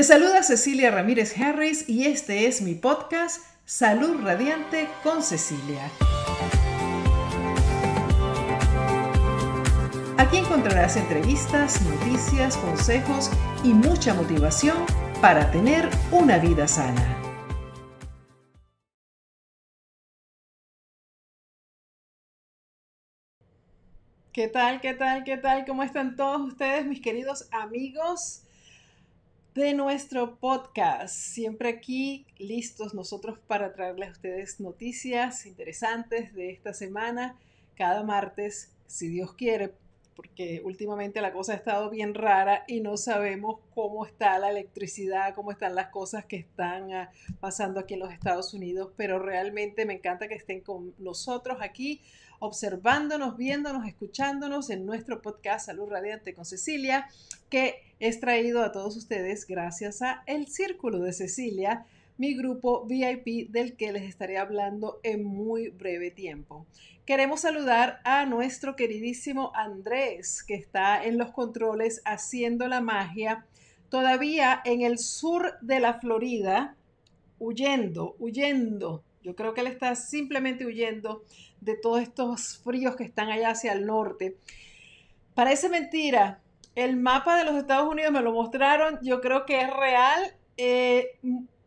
Te saluda Cecilia Ramírez Harris y este es mi podcast Salud Radiante con Cecilia. Aquí encontrarás entrevistas, noticias, consejos y mucha motivación para tener una vida sana. ¿Qué tal? ¿Qué tal? ¿Qué tal? ¿Cómo están todos ustedes, mis queridos amigos? De nuestro podcast. Siempre aquí listos nosotros para traerles a ustedes noticias interesantes de esta semana, cada martes, si Dios quiere, porque últimamente la cosa ha estado bien rara y no sabemos cómo está la electricidad, cómo están las cosas que están ah, pasando aquí en los Estados Unidos, pero realmente me encanta que estén con nosotros aquí observándonos, viéndonos, escuchándonos en nuestro podcast Salud Radiante con Cecilia, que es traído a todos ustedes gracias a El Círculo de Cecilia, mi grupo VIP del que les estaré hablando en muy breve tiempo. Queremos saludar a nuestro queridísimo Andrés, que está en los controles haciendo la magia, todavía en el sur de la Florida, huyendo, huyendo. Yo creo que él está simplemente huyendo de todos estos fríos que están allá hacia el norte. Parece mentira. El mapa de los Estados Unidos me lo mostraron. Yo creo que es real. Eh,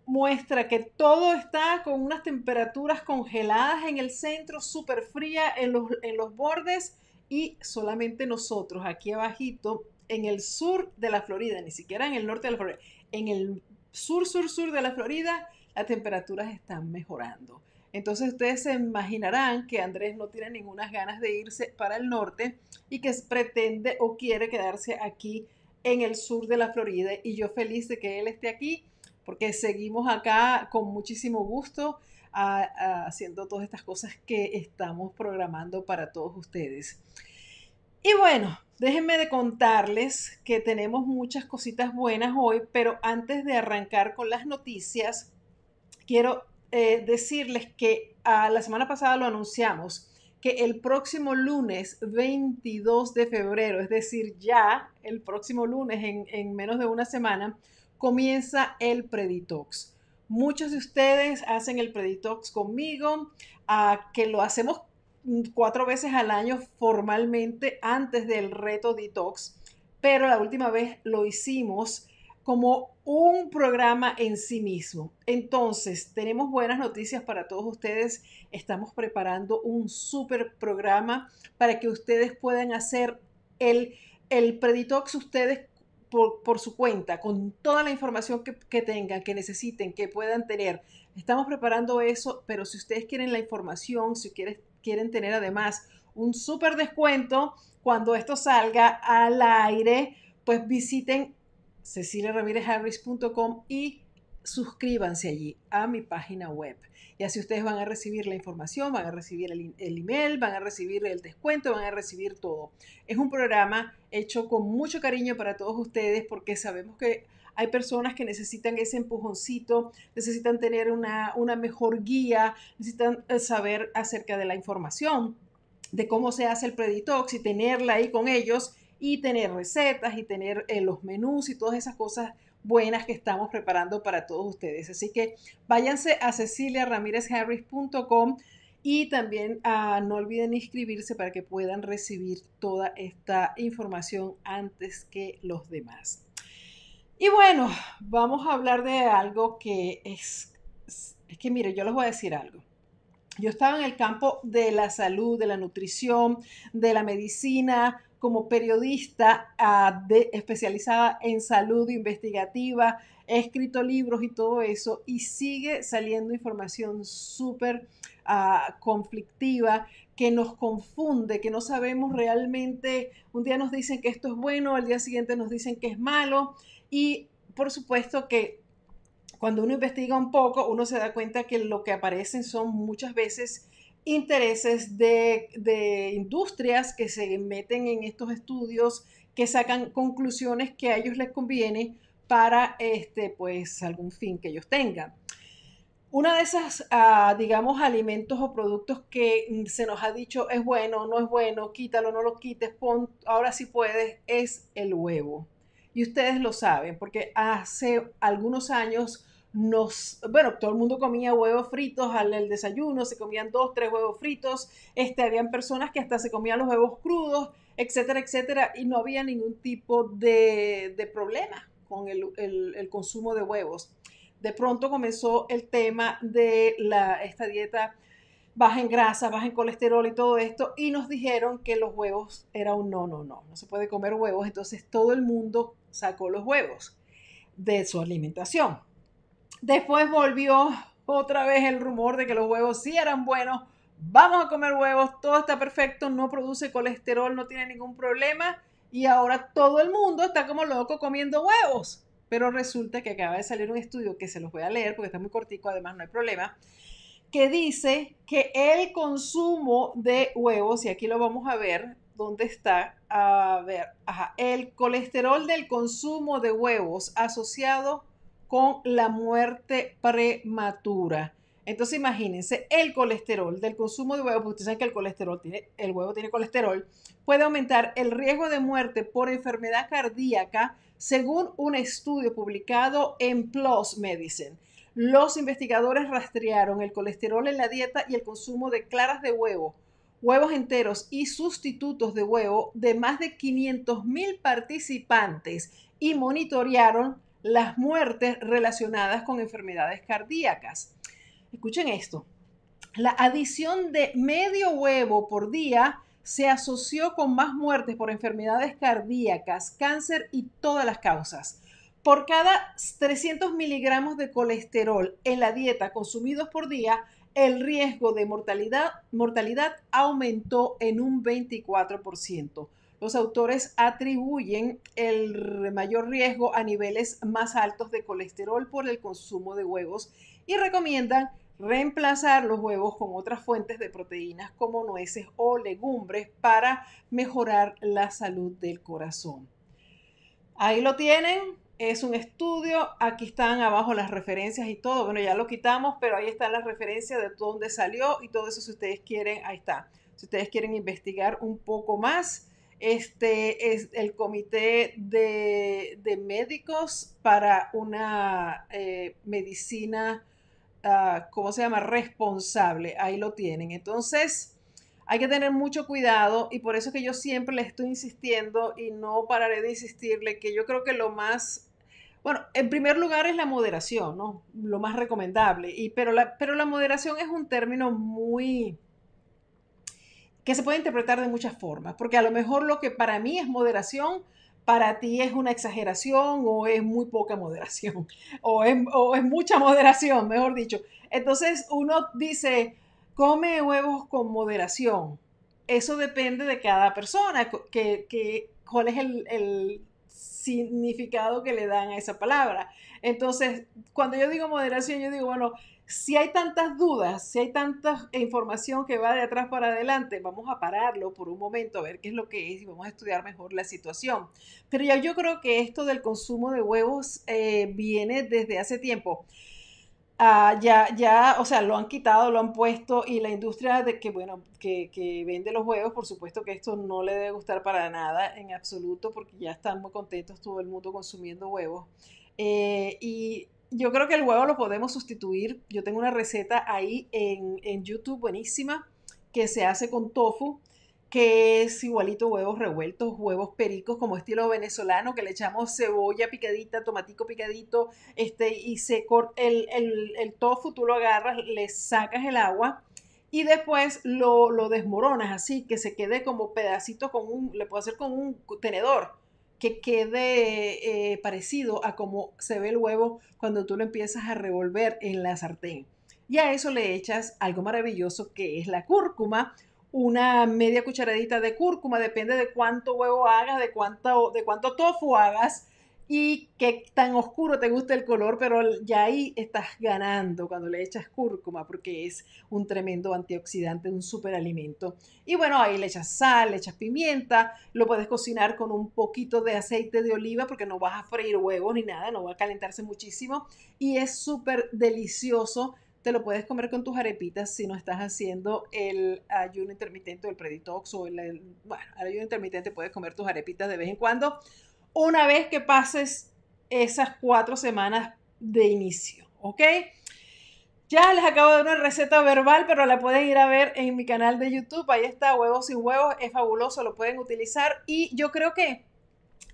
muestra que todo está con unas temperaturas congeladas en el centro, súper fría en los, en los bordes y solamente nosotros aquí abajito en el sur de la Florida, ni siquiera en el norte de la Florida, en el sur, sur, sur de la Florida, las temperaturas están mejorando. Entonces ustedes se imaginarán que Andrés no tiene ninguna ganas de irse para el norte y que pretende o quiere quedarse aquí en el sur de la Florida. Y yo feliz de que él esté aquí porque seguimos acá con muchísimo gusto haciendo todas estas cosas que estamos programando para todos ustedes. Y bueno, déjenme de contarles que tenemos muchas cositas buenas hoy, pero antes de arrancar con las noticias, quiero eh, decirles que a la semana pasada lo anunciamos, que el próximo lunes 22 de febrero, es decir, ya el próximo lunes en, menos de una semana, comienza el Preditox. Muchos de ustedes hacen el Preditox conmigo, a que lo hacemos cuatro veces al año formalmente antes del reto Detox, pero la última vez lo hicimos como un programa en sí mismo. Entonces, tenemos buenas noticias para todos ustedes. Estamos preparando un súper programa para que ustedes puedan hacer el, el Preditox ustedes por, su cuenta, con toda la información que, tengan, que necesiten, que puedan tener. Estamos preparando eso, pero si ustedes quieren la información, si quieren, quieren tener además un súper descuento cuando esto salga al aire, pues visiten ceciliaramirezharris.com y suscríbanse allí a mi página web. Y así ustedes van a recibir la información, van a recibir el, el, email, van a recibir el descuento, van a recibir todo. Es un programa hecho con mucho cariño para todos ustedes porque sabemos que hay personas que necesitan ese empujoncito, necesitan tener una, una mejor guía, necesitan eh, saber acerca de la información, de cómo se hace el Preditox y tenerla ahí con ellos y tener recetas y tener eh, los menús y todas esas cosas buenas que estamos preparando para todos ustedes. Así que váyanse a ceciliaramirezharris.com y también ah, no olviden inscribirse para que puedan recibir toda esta información antes que los demás. Y bueno, vamos a hablar de algo que es, es que mire, yo les voy a decir algo. Yo estaba en el campo de la salud, de la nutrición, de la medicina, como periodista ah, especializada en salud investigativa, he escrito libros y todo eso, y sigue saliendo información súper ah, conflictiva que nos confunde, que no sabemos realmente, un día nos dicen que esto es bueno, al día siguiente nos dicen que es malo, y por supuesto que cuando uno investiga un poco, uno se da cuenta que lo que aparecen son muchas veces intereses de, industrias que se meten en estos estudios, que sacan conclusiones que a ellos les conviene para este, pues, algún fin que ellos tengan. Una de esas, ah, digamos, alimentos o productos que se nos ha dicho es bueno, no es bueno, quítalo, no lo quites, pon, ahora sí puedes, es el huevo. Y ustedes lo saben, porque hace algunos años nos, bueno, todo el mundo comía huevos fritos al el desayuno, se comían dos, tres huevos fritos, este, habían personas que hasta se comían los huevos crudos, etcétera, etcétera, y no había ningún tipo de, de problema con el, el, consumo de huevos. De pronto comenzó el tema de la, esta dieta baja en grasa, baja en colesterol y todo esto, y nos dijeron que los huevos era un no, no, no, no se puede comer huevos, entonces todo el mundo sacó los huevos de su alimentación. Después volvió otra vez el rumor de que los huevos sí eran buenos, vamos a comer huevos, todo está perfecto, no produce colesterol, no tiene ningún problema, y ahora todo el mundo está como loco comiendo huevos. Pero resulta que acaba de salir un estudio que se los voy a leer porque está muy cortico, además no hay problema, que dice que el consumo de huevos, y aquí lo vamos a ver, ¿dónde está? A ver, ajá, el colesterol del consumo de huevos asociado con la muerte prematura. Entonces imagínense, el colesterol del consumo de huevos, porque ustedes saben que el colesterol tiene, el huevo tiene colesterol, puede aumentar el riesgo de muerte por enfermedad cardíaca según un estudio publicado en PLOS Medicine. Los investigadores rastrearon el colesterol en la dieta y el consumo de claras de huevo, huevos enteros y sustitutos de huevo de más de 500 mil participantes y monitorearon las muertes relacionadas con enfermedades cardíacas. Escuchen esto. La adición de medio huevo por día se asoció con más muertes por enfermedades cardíacas, cáncer y todas las causas. Por cada 300 miligramos de colesterol en la dieta consumidos por día, el riesgo de mortalidad, mortalidad aumentó en un 24%. Los autores atribuyen el mayor riesgo a niveles más altos de colesterol por el consumo de huevos y recomiendan reemplazar los huevos con otras fuentes de proteínas como nueces o legumbres para mejorar la salud del corazón. Ahí lo tienen, es un estudio, aquí están abajo las referencias y todo, bueno, ya lo quitamos, pero ahí están las referencias de dónde salió y todo eso si ustedes quieren, ahí está. Si ustedes quieren investigar un poco más, este es el comité de, médicos para una eh, medicina, uh, ¿cómo se llama? Responsable, ahí lo tienen. Entonces, hay que tener mucho cuidado y por eso que yo siempre le estoy insistiendo y no pararé de insistirle que yo creo que lo más, bueno, en primer lugar es la moderación, ¿no? Lo más recomendable, y, pero, la, pero la moderación es un término muy que se puede interpretar de muchas formas, porque a lo mejor lo que para mí es moderación, para ti es una exageración o es muy poca moderación, o es, o es mucha moderación, mejor dicho. Entonces uno dice, come huevos con moderación. Eso depende de cada persona, que, que cuál es el, el, significado que le dan a esa palabra. Entonces, cuando yo digo moderación, yo digo, bueno, si hay tantas dudas, si hay tanta información que va de atrás para adelante, vamos a pararlo por un momento a ver qué es lo que es y vamos a estudiar mejor la situación. Pero ya yo creo que esto del consumo de huevos eh, viene desde hace tiempo. Ah, ya, ya, o sea, lo han quitado, lo han puesto y la industria de que, bueno, que, que, vende los huevos, por supuesto que esto no le debe gustar para nada en absoluto porque ya están muy contentos todo el mundo consumiendo huevos. Eh, y yo creo que el huevo lo podemos sustituir. Yo tengo una receta ahí en, en YouTube buenísima que se hace con tofu que es igualito huevos revueltos, huevos pericos como estilo venezolano, que le echamos cebolla picadita, tomatico picadito, este, y se corta el, el, el, tofu, tú lo agarras, le sacas el agua y después lo, lo desmoronas así, que se quede como pedacito con un, le puedo hacer con un tenedor, que quede eh, parecido a como se ve el huevo cuando tú lo empiezas a revolver en la sartén. Y a eso le echas algo maravilloso que es la cúrcuma una media cucharadita de cúrcuma, depende de cuánto huevo hagas, de cuánto, de cuánto tofu hagas y qué tan oscuro te gusta el color, pero ya ahí estás ganando cuando le echas cúrcuma porque es un tremendo antioxidante, un superalimento. Y bueno, ahí le echas sal, le echas pimienta, lo puedes cocinar con un poquito de aceite de oliva porque no vas a freír huevos ni nada, no va a calentarse muchísimo y es súper delicioso te lo puedes comer con tus arepitas si no estás haciendo el ayuno intermitente o el preditox el, bueno, el ayuno intermitente puedes comer tus arepitas de vez en cuando una vez que pases esas cuatro semanas de inicio, ¿ok? Ya les acabo de dar una receta verbal, pero la pueden ir a ver en mi canal de YouTube. Ahí está, huevos sin huevos, es fabuloso, lo pueden utilizar. Y yo creo que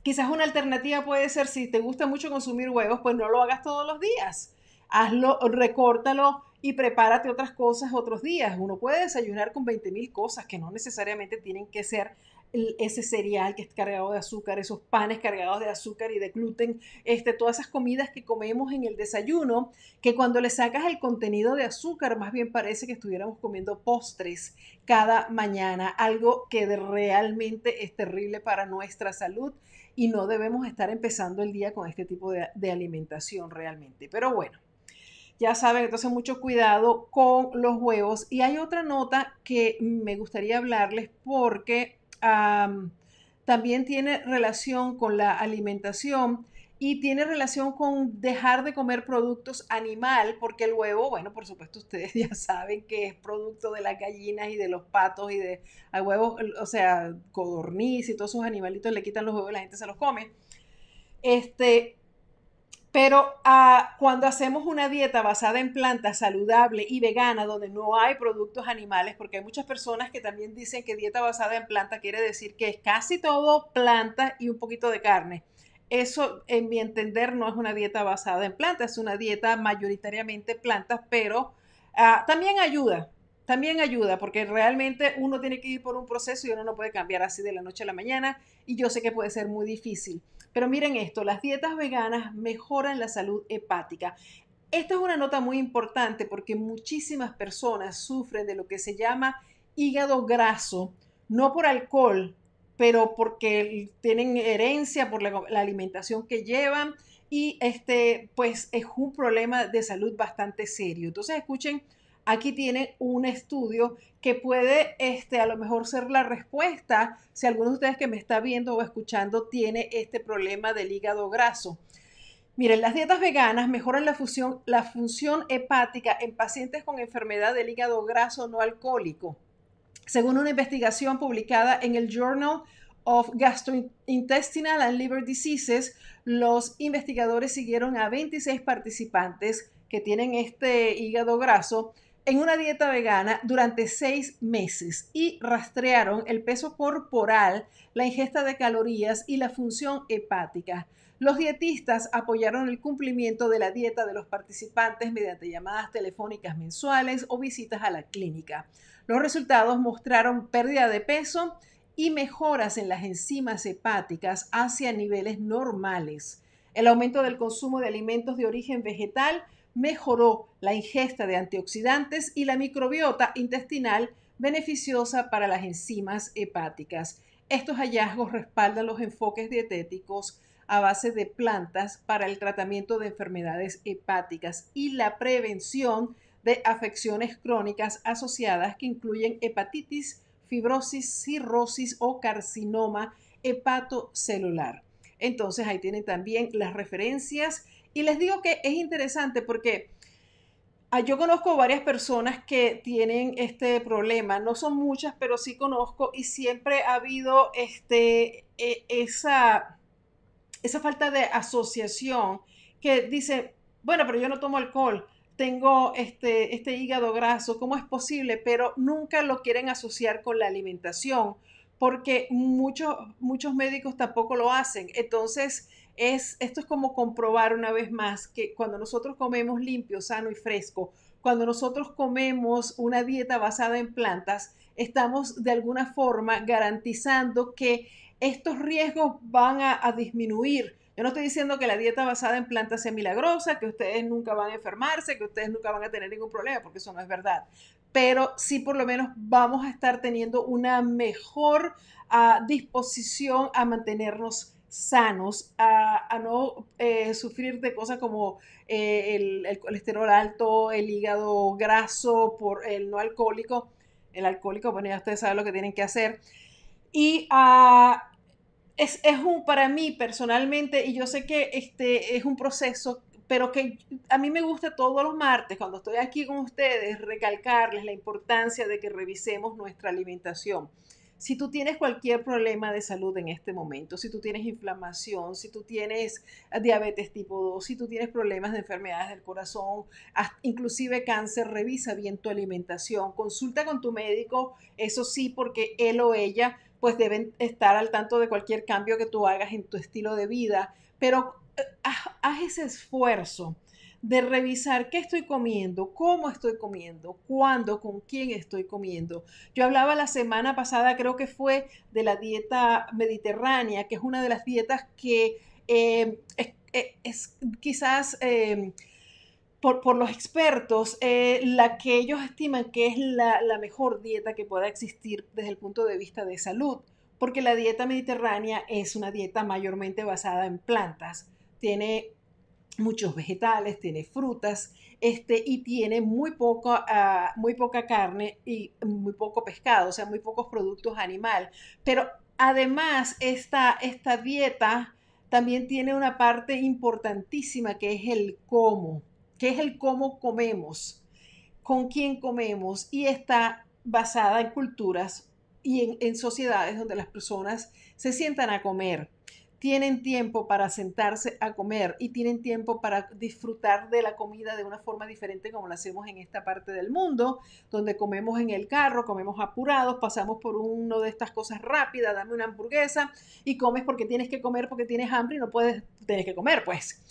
quizás una alternativa puede ser, si te gusta mucho consumir huevos, pues no lo hagas todos los días. Hazlo, recórtalo y prepárate otras cosas otros días. Uno puede desayunar con 20 mil cosas que no necesariamente tienen que ser ese cereal que es cargado de azúcar, esos panes cargados de azúcar y de gluten, este, todas esas comidas que comemos en el desayuno, que cuando le sacas el contenido de azúcar, más bien parece que estuviéramos comiendo postres cada mañana, algo que realmente es terrible para nuestra salud y no debemos estar empezando el día con este tipo de, de alimentación realmente. Pero bueno. Ya saben, entonces mucho cuidado con los huevos. Y hay otra nota que me gustaría hablarles porque también tiene relación con la alimentación y tiene relación con dejar de comer productos animal, porque el huevo, bueno, por supuesto ustedes ya saben que es producto de las gallinas y de los patos y de huevos, o sea, codorniz y todos esos animalitos le quitan los huevos y la gente se los come. Este, pero ah, cuando hacemos una dieta basada en plantas saludable y vegana, donde no hay productos animales, porque hay muchas personas que también dicen que dieta basada en planta quiere decir que es casi todo planta y un poquito de carne. Eso, en mi entender, no es una dieta basada en plantas, es una dieta mayoritariamente plantas, pero ah, también ayuda, también ayuda, porque realmente uno tiene que ir por un proceso y uno no puede cambiar así de la noche a la mañana, y yo sé que puede ser muy difícil. Pero miren esto, las dietas veganas mejoran la salud hepática. Esta es una nota muy importante porque muchísimas personas sufren de lo que se llama hígado graso, no por alcohol, pero porque tienen herencia por la, alimentación que llevan y este pues es un problema de salud bastante serio. Entonces escuchen aquí tiene un estudio que puede este, a lo mejor ser la respuesta si alguno de ustedes que me está viendo o escuchando tiene este problema del hígado graso. Miren, las dietas veganas mejoran la, la función hepática en pacientes con enfermedad del hígado graso no alcohólico. Según una investigación publicada en el Journal of Gastrointestinal and Liver Diseases, los investigadores siguieron a 26 participantes que tienen este hígado graso en una dieta vegana durante seis meses y rastrearon el peso corporal, la ingesta de calorías y la función hepática. Los dietistas apoyaron el cumplimiento de la dieta de los participantes mediante llamadas telefónicas mensuales o visitas a la clínica. Los resultados mostraron pérdida de peso y mejoras en las enzimas hepáticas hacia niveles normales. El aumento del consumo de alimentos de origen vegetal mejoró la ingesta de antioxidantes y la microbiota intestinal beneficiosa para las enzimas hepáticas. Estos hallazgos respaldan los enfoques dietéticos a base de plantas para el tratamiento de enfermedades hepáticas y la prevención de afecciones crónicas asociadas que incluyen hepatitis, fibrosis, cirrosis o carcinoma hepatocelular. Entonces ahí tienen también las referencias y les digo que es interesante porque ah, yo conozco varias personas que tienen este problema, no son muchas, pero sí conozco y siempre ha habido este, e, esa, esa falta de asociación que dice, bueno, pero yo no tomo alcohol, tengo este, este hígado graso, ¿cómo es posible? Pero nunca lo quieren asociar con la alimentación porque muchos, muchos médicos tampoco lo hacen. Entonces, esto es como comprobar una vez más que cuando nosotros comemos limpio, sano y fresco, cuando nosotros comemos una dieta basada en plantas, estamos de alguna forma garantizando que estos riesgos van a, a disminuir. Yo no estoy diciendo que la dieta basada en plantas sea milagrosa, que ustedes nunca van a enfermarse, que ustedes nunca van a tener ningún problema, porque eso no es verdad. Pero sí por lo menos vamos a estar teniendo una mejor ah, disposición a mantenernos sanos, a, no eh, sufrir de cosas como eh, el, colesterol alto, el hígado graso, por el no alcohólico. El alcohólico, bueno, ya ustedes saben lo que tienen que hacer. Y ah, es, un, para mí personalmente, y yo sé que este es un proceso, pero que a mí me gusta todos los martes, cuando estoy aquí con ustedes, recalcarles la importancia de que revisemos nuestra alimentación Si tú tienes cualquier problema de salud en este momento, si tú tienes inflamación, si tú tienes diabetes tipo 2, si tú tienes problemas de enfermedades del corazón, inclusive cáncer, revisa bien tu alimentación, consulta con tu médico, eso sí, porque él o ella pues deben estar al tanto de cualquier cambio que tú hagas en tu estilo de vida, pero eh, haz ese esfuerzo de revisar qué estoy comiendo, cómo estoy comiendo, cuándo, con quién estoy comiendo. Yo hablaba la semana pasada, creo que fue de la dieta mediterránea, que es una de las dietas que eh, es, quizás... Eh, por, los expertos, eh, la que ellos estiman que es la, la, mejor dieta que pueda existir desde el punto de vista de salud, porque la dieta mediterránea es una dieta mayormente basada en plantas, tiene muchos vegetales, tiene frutas, este, y tiene muy, poco, ah, muy poca carne y muy poco pescado, o sea, muy pocos productos animal. Pero además, esta, esta dieta también tiene una parte importantísima que es el cómo, que es el cómo comemos, con quién comemos, y está basada en culturas y en, en sociedades donde las personas se sientan a comer tienen tiempo para sentarse a comer y tienen tiempo para disfrutar de la comida de una forma diferente como lo hacemos en esta parte del mundo, donde comemos en el carro, comemos apurados, pasamos por uno de estas cosas rápidas, dame una hamburguesa y comes porque tienes que comer porque tienes hambre y no puedes, tienes que comer, pues.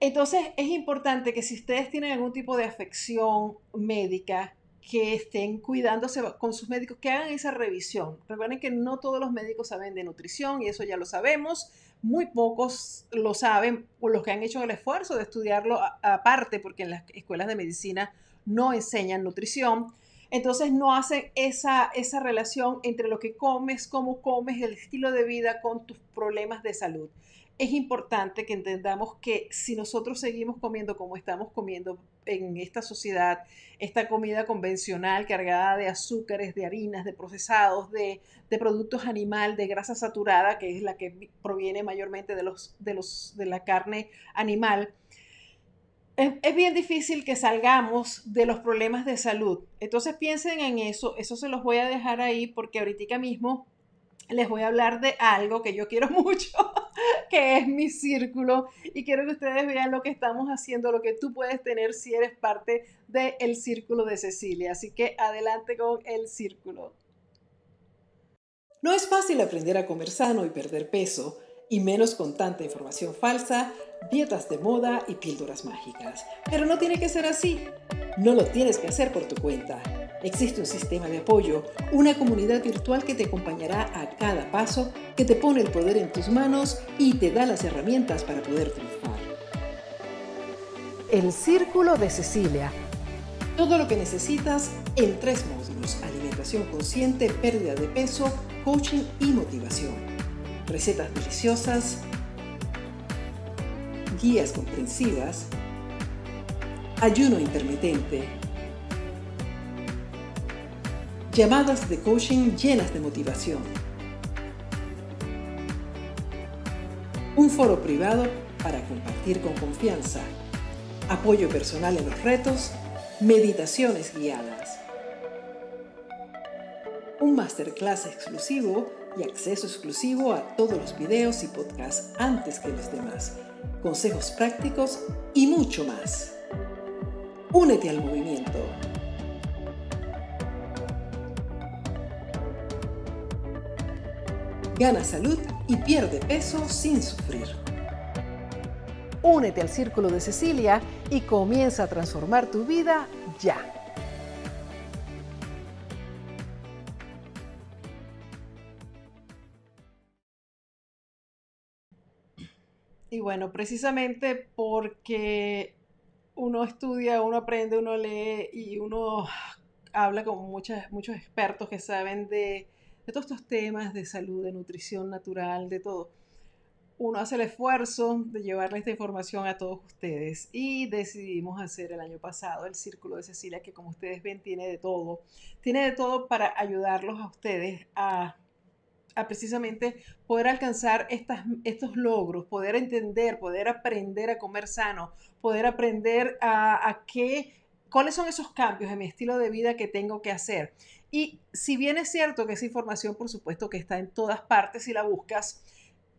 Entonces es importante que si ustedes tienen algún tipo de afección médica, que estén cuidándose con sus médicos, que hagan esa revisión. Recuerden que no todos los médicos saben de nutrición y eso ya lo sabemos. Muy pocos lo saben, o los que han hecho el esfuerzo de estudiarlo aparte, porque en las escuelas de medicina no enseñan nutrición. Entonces no hacen esa, esa relación entre lo que comes, cómo comes, el estilo de vida con tus problemas de salud es importante que entendamos que si nosotros seguimos comiendo como estamos comiendo en esta sociedad, esta comida convencional cargada de azúcares, de harinas, de procesados, de, productos animal, de grasa saturada, que es la que proviene mayormente de, los, de, los, de la carne animal, es, es bien difícil que salgamos de los problemas de salud. Entonces piensen en eso, eso se los voy a dejar ahí porque ahorita mismo les voy a hablar de algo que yo quiero mucho, que es mi círculo. Y quiero que ustedes vean lo que estamos haciendo, lo que tú puedes tener si eres parte del círculo de Cecilia. Así que adelante con el círculo. No es fácil aprender a comer sano y perder peso, y menos con tanta información falsa, dietas de moda y píldoras mágicas. Pero no tiene que ser así. No lo tienes que hacer por tu cuenta. Existe un sistema de apoyo, una comunidad virtual que te acompañará a cada paso, que te pone el poder en tus manos y te da las herramientas para poder triunfar. El Círculo de Cecilia. Todo lo que necesitas en tres módulos, alimentación consciente, pérdida de peso, coaching y motivación. Recetas deliciosas, guías comprensivas, ayuno intermitente, llamadas de coaching llenas de motivación. Un foro privado para compartir con confianza. Apoyo personal en los retos. Meditaciones guiadas. Un masterclass exclusivo y acceso exclusivo a todos los videos y podcasts antes que los demás. Consejos prácticos y mucho más. Únete al movimiento. Gana salud y pierde peso sin sufrir. Únete al Círculo de Cecilia y comienza a transformar tu vida ya. Y bueno, precisamente porque uno estudia, uno aprende, uno lee y uno habla con muchos expertos que saben de de todos estos temas de salud, de nutrición natural, de todo. Uno hace el esfuerzo de llevarle esta información a todos ustedes y decidimos hacer el año pasado el Círculo de Cecilia, que como ustedes ven tiene de todo. Tiene de todo para ayudarlos a ustedes a, precisamente poder alcanzar estas, estos logros, poder entender, poder aprender a comer sano, poder aprender a, a qué, cuáles son esos cambios en mi estilo de vida que tengo que hacer Y si bien es cierto que esa información, por supuesto, que está en todas partes si la buscas,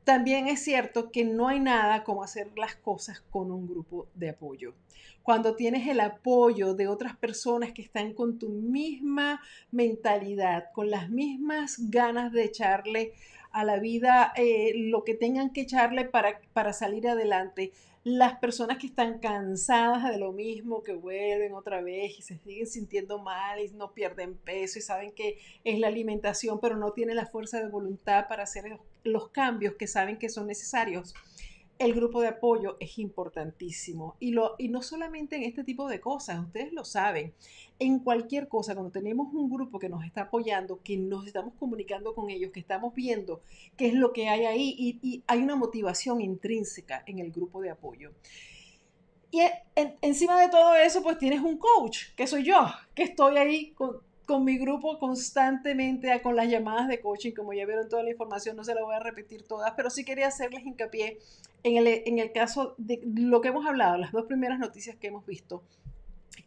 también es cierto que no hay nada como hacer las cosas con un grupo de apoyo. Cuando tienes el apoyo de otras personas que están con tu misma mentalidad, con las mismas ganas de echarle a la vida eh, lo que tengan que echarle para, para salir adelante, las personas que están cansadas de lo mismo, que vuelven otra vez y se siguen sintiendo mal y no pierden peso y saben que es la alimentación, pero no tienen la fuerza de voluntad para hacer los cambios que saben que son necesarios el grupo de apoyo es importantísimo. Y, lo, y no solamente en este tipo de cosas, ustedes lo saben, en cualquier cosa, cuando tenemos un grupo que nos está apoyando, que nos estamos comunicando con ellos, que estamos viendo qué es lo que hay ahí y, hay una motivación intrínseca en el grupo de apoyo. Y encima de todo eso, pues tienes un coach, que soy yo, que estoy ahí con, con mi grupo constantemente con las llamadas de coaching. Como ya vieron toda la información, no se la voy a repetir todas, pero sí quería hacerles hincapié en el, en el caso de lo que hemos hablado, las dos primeras noticias que hemos visto,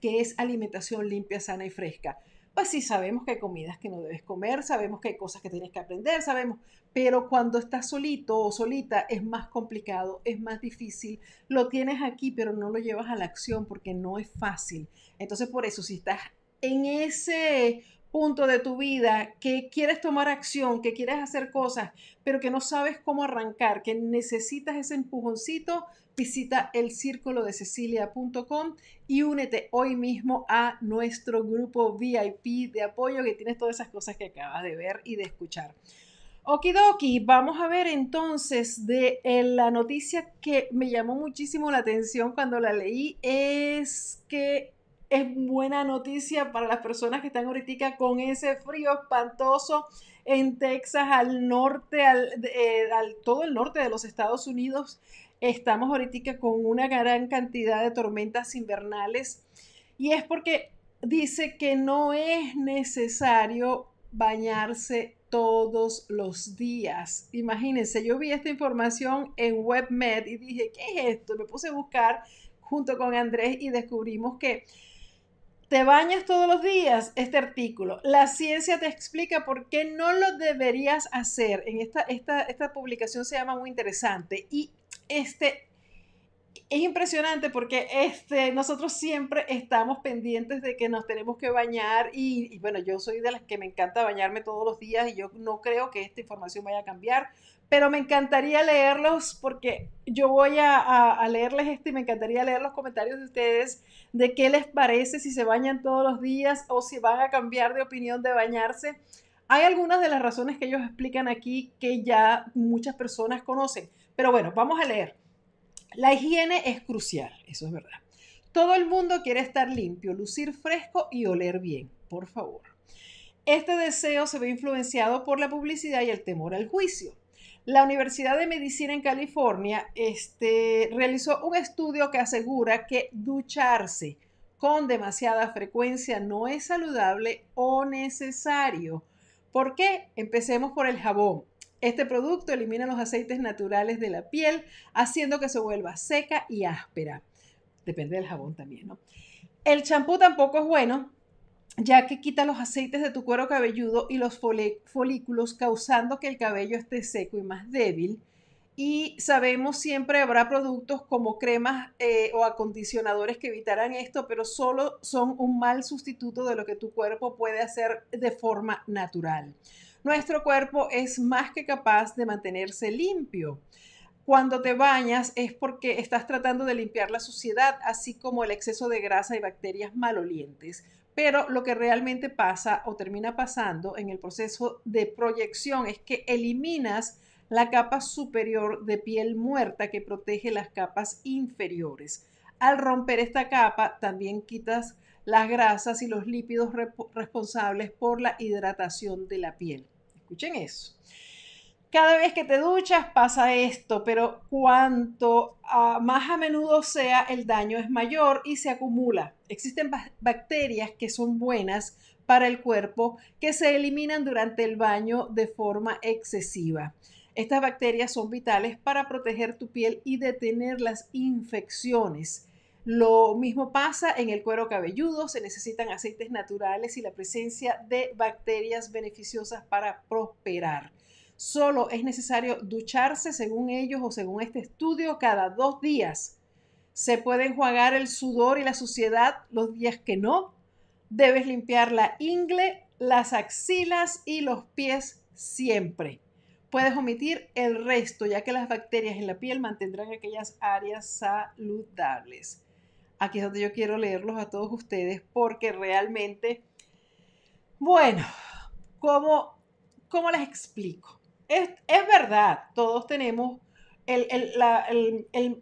que es alimentación limpia, sana y fresca. Pues sí, sabemos que hay comidas que no debes comer, sabemos que hay cosas que tienes que aprender, sabemos, pero cuando estás solito o solita es más complicado, es más difícil. Lo tienes aquí, pero no lo llevas a la acción porque no es fácil. Entonces, por eso, si estás en ese punto de tu vida que quieres tomar acción, que quieres hacer cosas, pero que no sabes cómo arrancar, que necesitas ese empujoncito, visita el círculo de cecilia.com y únete hoy mismo a nuestro grupo VIP de apoyo que tienes todas esas cosas que acabas de ver y de escuchar. Okidoki, vamos a ver entonces de eh, la noticia que me llamó muchísimo la atención cuando la leí es que es buena noticia para las personas que están ahorita con ese frío espantoso en Texas, al norte, eh, al, todo el norte de los Estados Unidos. Estamos ahorita con una gran cantidad de tormentas invernales y es porque dice que no es necesario bañarse todos los días. Imagínense, yo vi esta información en WebMed y dije, ¿qué es esto? Me puse a buscar junto con Andrés y descubrimos que ¿Te bañas todos los días? Este artículo. La ciencia te explica por qué no lo deberías hacer. En esta, esta, esta publicación se llama muy interesante. Y este es impresionante porque este, nosotros siempre estamos pendientes de que nos tenemos que bañar y, bueno, yo soy de las que me encanta bañarme todos los días y yo no creo que esta información vaya a cambiar pero me encantaría leerlos porque yo voy a, leerles esto y me encantaría leer los comentarios de ustedes de qué les parece si se bañan todos los días o si van a cambiar de opinión de bañarse. Hay algunas de las razones que ellos explican aquí que ya muchas personas conocen, pero bueno, vamos a leer. La higiene es crucial, eso es verdad. Todo el mundo quiere estar limpio, lucir fresco y oler bien, por favor. Este deseo se ve influenciado por la publicidad y el temor al juicio. La Universidad de Medicina en California este, realizó un estudio que asegura que ducharse con demasiada frecuencia no es saludable o necesario. ¿Por qué? Empecemos por el jabón. Este producto elimina los aceites naturales de la piel, haciendo que se vuelva seca y áspera. Depende del jabón también, ¿no? El champú tampoco es bueno, ya que quita los aceites de tu cuero cabelludo y los folículos, causando que el cabello esté seco y más débil. Y sabemos siempre habrá productos como cremas eh, o acondicionadores que evitarán esto, pero solo son un mal sustituto de lo que tu cuerpo puede hacer de forma natural. Nuestro cuerpo es más que capaz de mantenerse limpio. Cuando te bañas es porque estás tratando de limpiar la suciedad, así como el exceso de grasa y bacterias malolientes. Pero lo que realmente pasa o termina pasando en el proceso de proyección es que eliminas la capa superior de piel muerta que protege las capas inferiores. Al romper esta capa, también quitas las grasas y los lípidos responsables por la hidratación de la piel. Escuchen eso. Cada vez que te duchas pasa esto, pero cuanto más a menudo sea, el daño es mayor y se acumula. Existen bacterias que son buenas para el cuerpo que se eliminan durante el baño de forma excesiva. Estas bacterias son vitales para proteger tu piel y detener las infecciones. Lo mismo pasa en el cuero cabelludo, se necesitan aceites naturales y la presencia de bacterias beneficiosas para prosperar. Solo es necesario ducharse, según ellos o según este estudio, cada dos días. Se puede enjuagar el sudor y la suciedad los días que no. Debes limpiar la ingle, las axilas y los pies siempre. Puedes omitir el resto, ya que las bacterias en la piel mantendrán aquellas áreas saludables. Aquí es donde yo quiero leerlos a todos ustedes porque realmente, bueno, ¿cómo, cómo les explico? Es, verdad, todos tenemos el, la,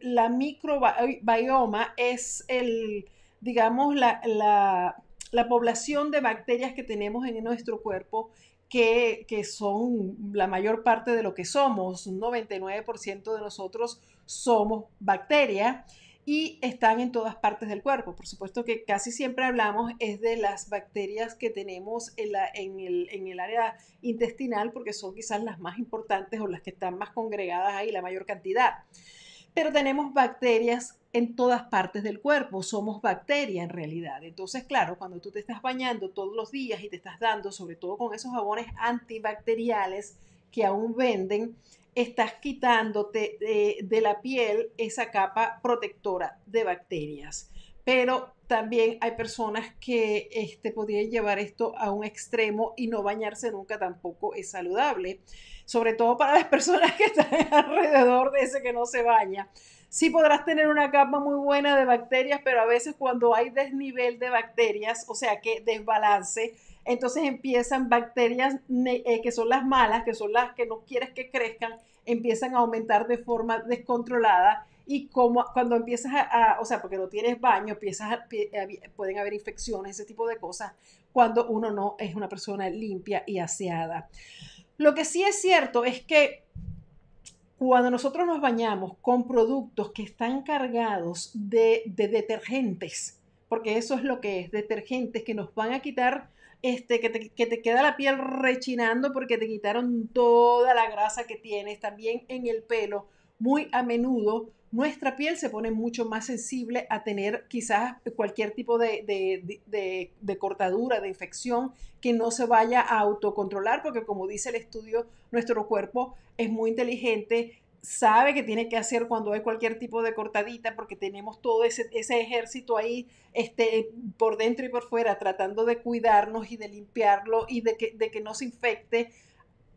la, microbioma es el, digamos, la, la, población de bacterias que tenemos en nuestro cuerpo que, que, son la mayor parte de lo que somos. Un 99% de nosotros somos bacterias y están en todas partes del cuerpo. Por supuesto que casi siempre hablamos es de las bacterias que tenemos en, la, en, el, en, el, área intestinal porque son quizás las más importantes o las que están más congregadas ahí, la mayor cantidad. Pero tenemos bacterias en todas partes del cuerpo, somos bacteria en realidad. Entonces, claro, cuando tú te estás bañando todos los días y te estás dando, sobre todo con esos jabones antibacteriales que aún venden, estás quitándote de, la piel esa capa protectora de bacterias. Pero también hay personas que este, podrían llevar esto a un extremo y no bañarse nunca tampoco es saludable, sobre todo para las personas que están alrededor de ese que no se baña. Sí podrás tener una capa muy buena de bacterias, pero a veces cuando hay desnivel de bacterias, o sea que desbalance, entonces empiezan bacterias eh, que son las malas, que son las que no quieres que crezcan, empiezan a aumentar de forma descontrolada y como cuando empiezas a, o sea, porque no tienes baño, empiezas pueden haber infecciones, ese tipo de cosas, cuando uno no es una persona limpia y aseada. Lo que sí es cierto es que cuando nosotros nos bañamos con productos que están cargados de detergentes, porque eso es lo que es, detergentes que nos van a quitar este, que, te, queda la piel rechinando porque te quitaron toda la grasa que tienes, también en el pelo. Muy a menudo nuestra piel se pone mucho más sensible a tener quizás cualquier tipo de, de, cortadura, de infección que no se vaya a autocontrolar, porque como dice el estudio, nuestro cuerpo es muy inteligente, sabe que tiene que hacer cuando hay cualquier tipo de cortadita, porque tenemos todo ese, ese ejército ahí este, por dentro y por fuera, tratando de cuidarnos y de limpiarlo y de que, de que no se infecte,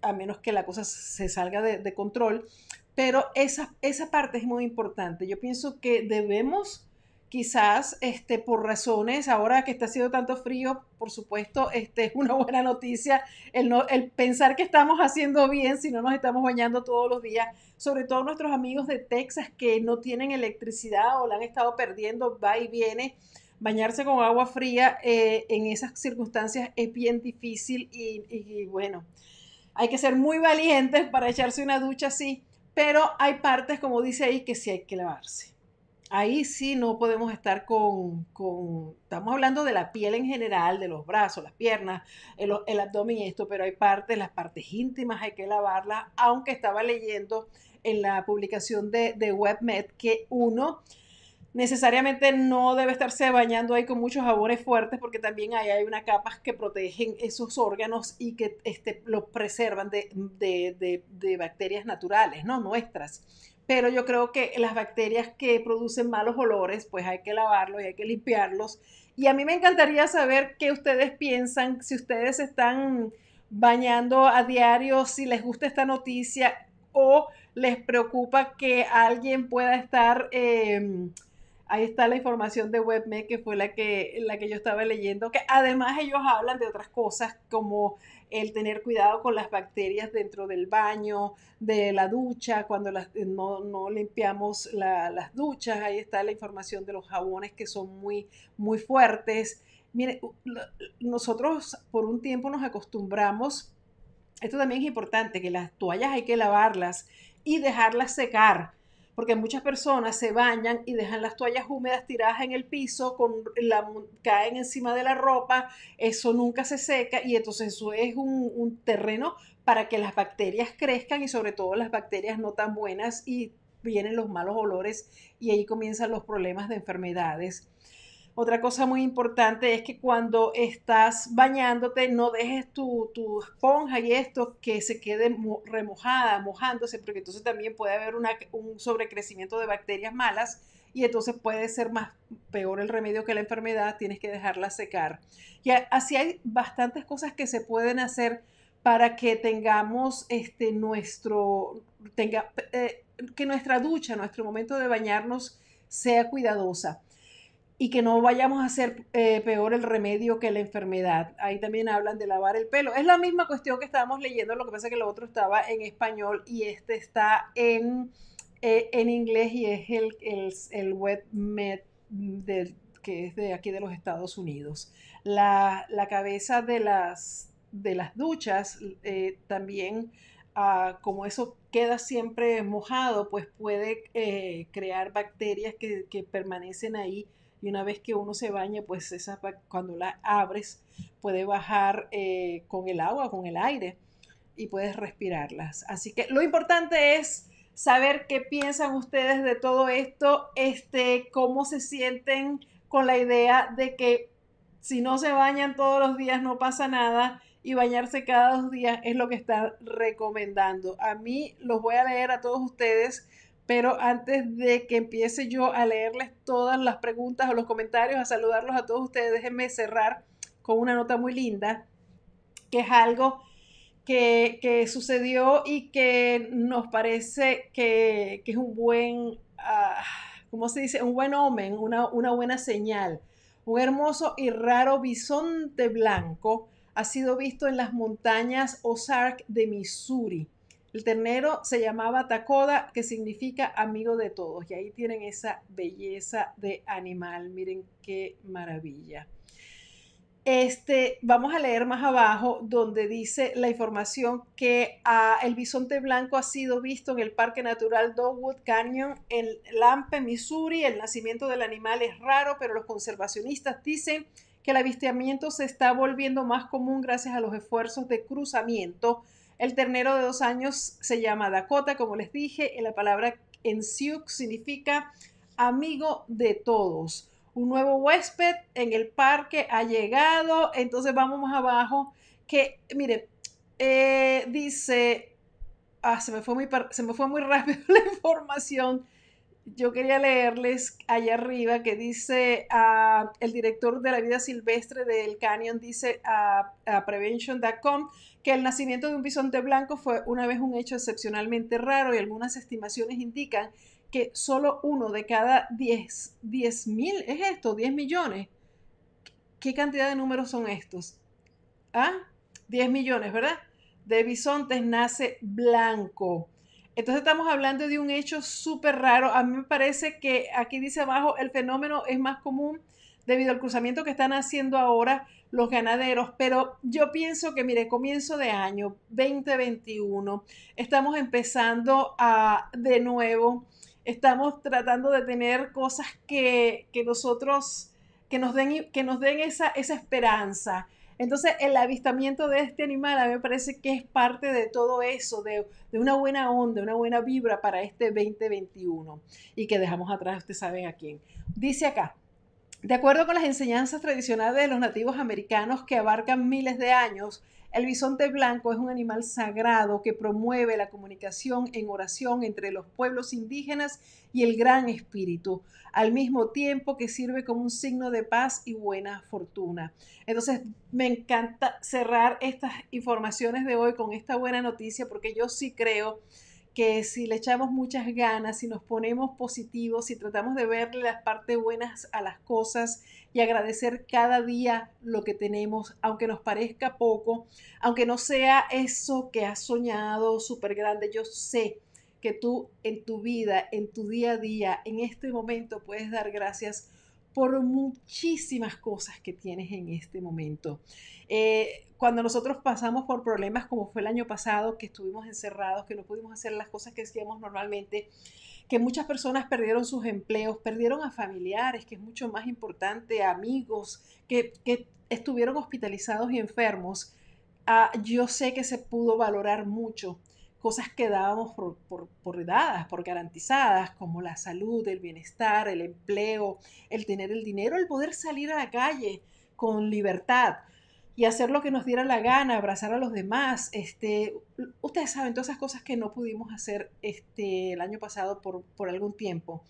a menos que la cosa se salga de, de control. Pero esa, esa parte es muy importante. Yo pienso que debemos quizás este, por razones, ahora que está haciendo tanto frío, por supuesto, este, es una buena noticia el, no, el pensar que estamos haciendo bien si no nos estamos bañando todos los días, sobre todo nuestros amigos de Texas que no tienen electricidad o la han estado perdiendo, va y viene. Bañarse con agua fría eh, en esas circunstancias es bien difícil y, y bueno, hay que ser muy valientes para echarse una ducha así, pero hay partes, como dice ahí, que sí hay que lavarse ahí sí no podemos estar con, estamos hablando de la piel en general, de los brazos, las piernas, el, abdomen y esto, pero hay partes, las partes íntimas hay que lavarlas, aunque estaba leyendo en la publicación de, de WebMed que uno necesariamente no debe estarse bañando ahí con muchos jabones fuertes porque también ahí hay unas capas que protegen esos órganos y que este, los preservan de, de, bacterias naturales, ¿no? Nuestras pero yo creo que las bacterias que producen malos olores, pues hay que lavarlos y hay que limpiarlos. Y a mí me encantaría saber qué ustedes piensan, si ustedes están bañando a diario, si les gusta esta noticia o les preocupa que alguien pueda estar... Em, ahí está la información de WebMed, que fue la que, la que yo estaba leyendo, que además ellos hablan de otras cosas como el tener cuidado con las bacterias dentro del baño, de la ducha, cuando eh, no, limpiamos las duchas, ahí está la información de los jabones que son muy, muy fuertes. Mire, nosotros por un tiempo nos acostumbramos, esto también es importante, que las toallas hay que lavarlas y dejarlas secar porque muchas personas se bañan y dejan las toallas húmedas tiradas en el piso, con la, caen encima de la ropa, eso nunca se seca y entonces eso es un, terreno para que las bacterias crezcan y sobre todo las bacterias no tan buenas y vienen los malos olores y ahí comienzan los problemas de enfermedades. Otra cosa muy importante es que cuando estás bañándote no dejes tu, esponja y esto que se quede remojada, mojándose, porque entonces también puede haber un sobrecrecimiento de bacterias malas y entonces puede ser más peor el remedio que la enfermedad, tienes que dejarla secar. Y así hay bastantes cosas que se pueden hacer para que tengamos este nuestro tenga eh, que nuestra ducha, nuestro momento de bañarnos sea cuidadosa y que no vayamos a hacer eh, peor el remedio que la enfermedad. Ahí también hablan de lavar el pelo. Es la misma cuestión que estábamos leyendo, lo que pasa es que lo otro estaba en español y este está en, eh, en inglés y es el, el, el wet med que es de aquí de los Estados Unidos. La, la cabeza de las, de las duchas eh, también, ah, como eso queda siempre mojado, pues puede crear bacterias que, que permanecen ahí y una vez que uno se baña, pues cuando la abres puede bajar eh, con el agua, con el aire y puedes respirarlas. Así que lo importante es saber qué piensan ustedes de todo esto, este, cómo se sienten con la idea de que si no se bañan todos los días no pasa nada y bañarse cada dos días es lo que están recomendando. A mí los voy a leer a todos ustedes pero antes de que empiece yo a leerles todas las preguntas o los comentarios, a saludarlos a todos ustedes, déjenme cerrar con una nota muy linda, que es algo que, sucedió y que nos parece que, es un buen, ah, ¿cómo se dice? Un buen omen, una, una buena señal. Un hermoso y raro bisonte blanco ha sido visto en las montañas Ozark de Missouri. El ternero se llamaba Takoda, que significa amigo de todos. Y ahí tienen esa belleza de animal. Miren qué maravilla. Este, vamos a leer más abajo donde dice la información que ah, el bisonte blanco ha sido visto en el Parque Natural Dogwood Canyon en Lampe, Missouri. El nacimiento del animal es raro, pero los conservacionistas dicen que el avistamiento se está volviendo más común gracias a los esfuerzos de cruzamiento el ternero de dos años se llama Dakota, como les dije, la palabra en Sioux significa amigo de todos. Un nuevo huésped en el parque ha llegado, entonces vamos más abajo, que miren, eh, dice, ah, se me, fue muy, se me fue muy rápido la información, yo quería leerles allá arriba que dice uh, el director de la vida silvestre del Canyon, dice a prevention.com que el nacimiento de un bisonte blanco fue una vez un hecho excepcionalmente raro y algunas estimaciones indican que solo uno de cada 10, 10 mil, ¿es esto? 10 millones. ¿Qué cantidad de números son estos? ¿Ah? 10 millones, ¿verdad? De bisontes nace blanco. Entonces estamos hablando de un hecho súper raro. A mí me parece que aquí dice abajo, el fenómeno es más común debido al cruzamiento que están haciendo ahora los ganaderos, pero yo pienso que, mire, comienzo de año 2021, estamos empezando a, de nuevo, estamos tratando de tener cosas que, nosotros, que nos den, que nos den esa, esa esperanza, entonces, el avistamiento de este animal a mí me parece que es parte de todo eso, de, una buena onda, una buena vibra para este 2021 y que dejamos atrás, ustedes saben a quién. Dice acá, de acuerdo con las enseñanzas tradicionales de los nativos americanos que abarcan miles de años, el bisonte blanco es un animal sagrado que promueve la comunicación en oración entre los pueblos indígenas y el gran espíritu, al mismo tiempo que sirve como un signo de paz y buena fortuna. Entonces, me encanta cerrar estas informaciones de hoy con esta buena noticia porque yo sí creo si le echamos muchas ganas, si nos ponemos positivos, si tratamos de verle las partes buenas a las cosas y agradecer cada día lo que tenemos, aunque nos parezca poco, aunque no sea eso que has soñado súper grande, yo sé que tú en tu vida, en tu día a día, en este momento puedes dar gracias por muchísimas cosas que tienes en este momento. Eh, cuando nosotros pasamos por problemas como fue el año pasado, que estuvimos encerrados, que no pudimos hacer las cosas que hacíamos normalmente, que muchas personas perdieron sus empleos, perdieron a familiares, que es mucho más importante, amigos, que, estuvieron hospitalizados y enfermos, ah, yo sé que se pudo valorar mucho cosas que dábamos por, por, dadas, por garantizadas, como la salud, el bienestar, el empleo, el tener el dinero, el poder salir a la calle con libertad y hacer lo que nos diera la gana, abrazar a los demás. Este, ustedes saben, todas esas cosas que no pudimos hacer este, el año pasado por, por algún tiempo.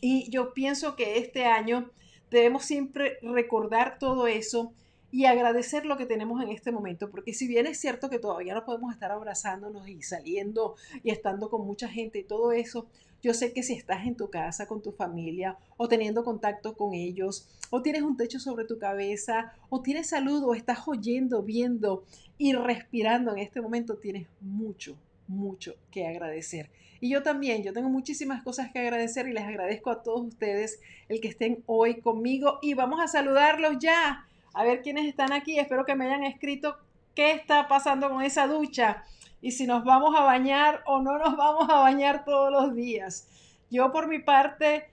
Y yo pienso que este año debemos siempre recordar todo eso y agradecer lo que tenemos en este momento, porque si bien es cierto que todavía no podemos estar abrazándonos y saliendo y estando con mucha gente y todo eso, yo sé que si estás en tu casa con tu familia o teniendo contacto con ellos, o tienes un techo sobre tu cabeza, o tienes salud, o estás oyendo, viendo y respirando en este momento, tienes mucho, mucho que agradecer. Y yo también, yo tengo muchísimas cosas que agradecer y les agradezco a todos ustedes el que estén hoy conmigo y vamos a saludarlos ya a ver quiénes están aquí. Espero que me hayan escrito qué está pasando con esa ducha y si nos vamos a bañar o no nos vamos a bañar todos los días. Yo por mi parte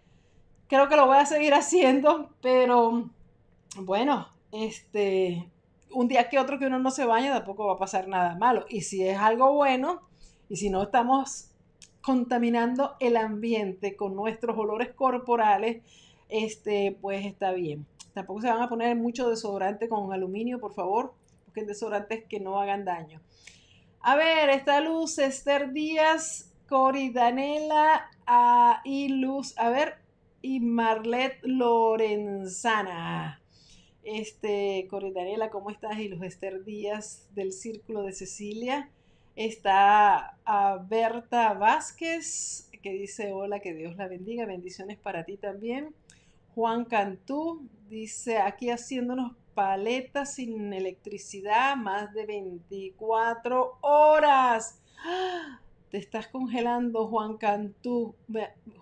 creo que lo voy a seguir haciendo, pero bueno, este un día que otro que uno no se baña tampoco va a pasar nada malo. Y si es algo bueno y si no estamos contaminando el ambiente con nuestros olores corporales, este pues está bien. Tampoco se van a poner mucho desodorante con aluminio, por favor. Busquen desodorantes que no hagan daño. A ver, está Luz, Esther Díaz, Cori Danela y Luz, a ver, y Marlet Lorenzana. Este, Cori Daniela, ¿cómo estás? Y Luz Esther Díaz del Círculo de Cecilia. Está a Berta Vázquez, que dice, hola, que Dios la bendiga, bendiciones para ti también. Juan Cantú dice, aquí haciéndonos paletas sin electricidad, más de 24 horas. Te estás congelando, Juan Cantú.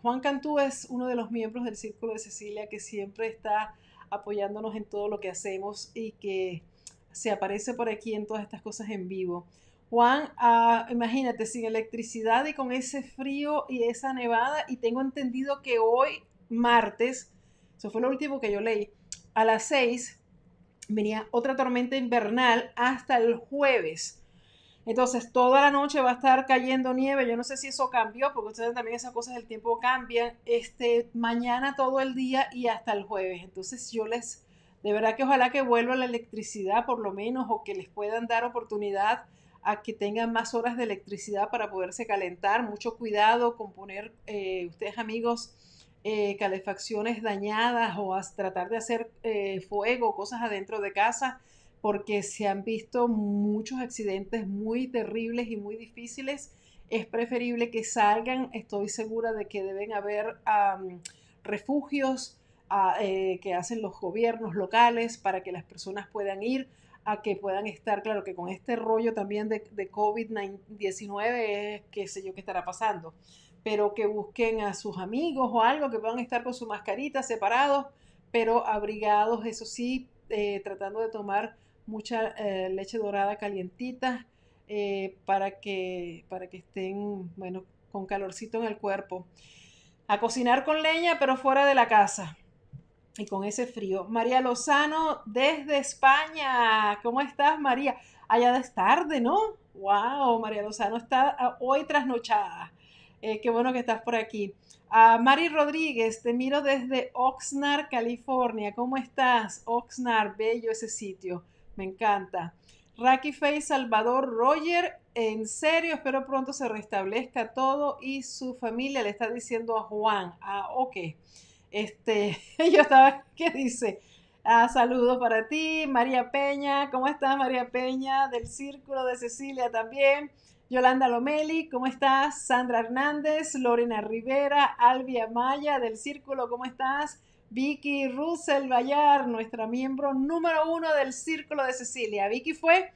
Juan Cantú es uno de los miembros del Círculo de Cecilia que siempre está apoyándonos en todo lo que hacemos y que se aparece por aquí en todas estas cosas en vivo. Juan, ah, imagínate, sin electricidad y con ese frío y esa nevada, y tengo entendido que hoy, martes, eso fue lo último que yo leí. A las 6 venía otra tormenta invernal hasta el jueves. Entonces, toda la noche va a estar cayendo nieve. Yo no sé si eso cambió, porque ustedes también esas cosas del tiempo cambian. Este, mañana todo el día y hasta el jueves. Entonces, yo les, de verdad que ojalá que vuelva la electricidad por lo menos, o que les puedan dar oportunidad a que tengan más horas de electricidad para poderse calentar. Mucho cuidado con poner, eh, ustedes amigos, eh, calefacciones dañadas o a tratar de hacer eh, fuego, cosas adentro de casa, porque se han visto muchos accidentes muy terribles y muy difíciles. Es preferible que salgan, estoy segura de que deben haber refugios ah, eh, que hacen los gobiernos locales para que las personas puedan ir a que puedan estar, claro que con este rollo también de, de COVID-19, qué sé yo qué estará pasando pero que busquen a sus amigos o algo, que puedan estar con su mascarita separados, pero abrigados, eso sí, eh, tratando de tomar mucha eh, leche dorada calientita eh, para, que, para que estén, bueno, con calorcito en el cuerpo. A cocinar con leña, pero fuera de la casa. Y con ese frío. María Lozano desde España. ¿Cómo estás, María? Allá es tarde, ¿no? Wow, María Lozano está hoy trasnochada. Eh, qué bueno que estás por aquí. A Mari Rodríguez, te miro desde Oxnard, California. ¿Cómo estás? Oxnard, bello ese sitio. Me encanta. Raki Fay Salvador Roger, en serio, espero pronto se restablezca todo y su familia le está diciendo a Juan. Ah, ok. Este, yo estaba, ¿qué dice? Ah, saludos para ti, María Peña. ¿Cómo estás, María Peña? Del Círculo de Cecilia también. Yolanda Lomeli, ¿cómo estás? Sandra Hernández, Lorena Rivera, Albia Maya del Círculo, ¿cómo estás? Vicky Russell Bayar, nuestra miembro número uno del Círculo de Cecilia. Vicky fue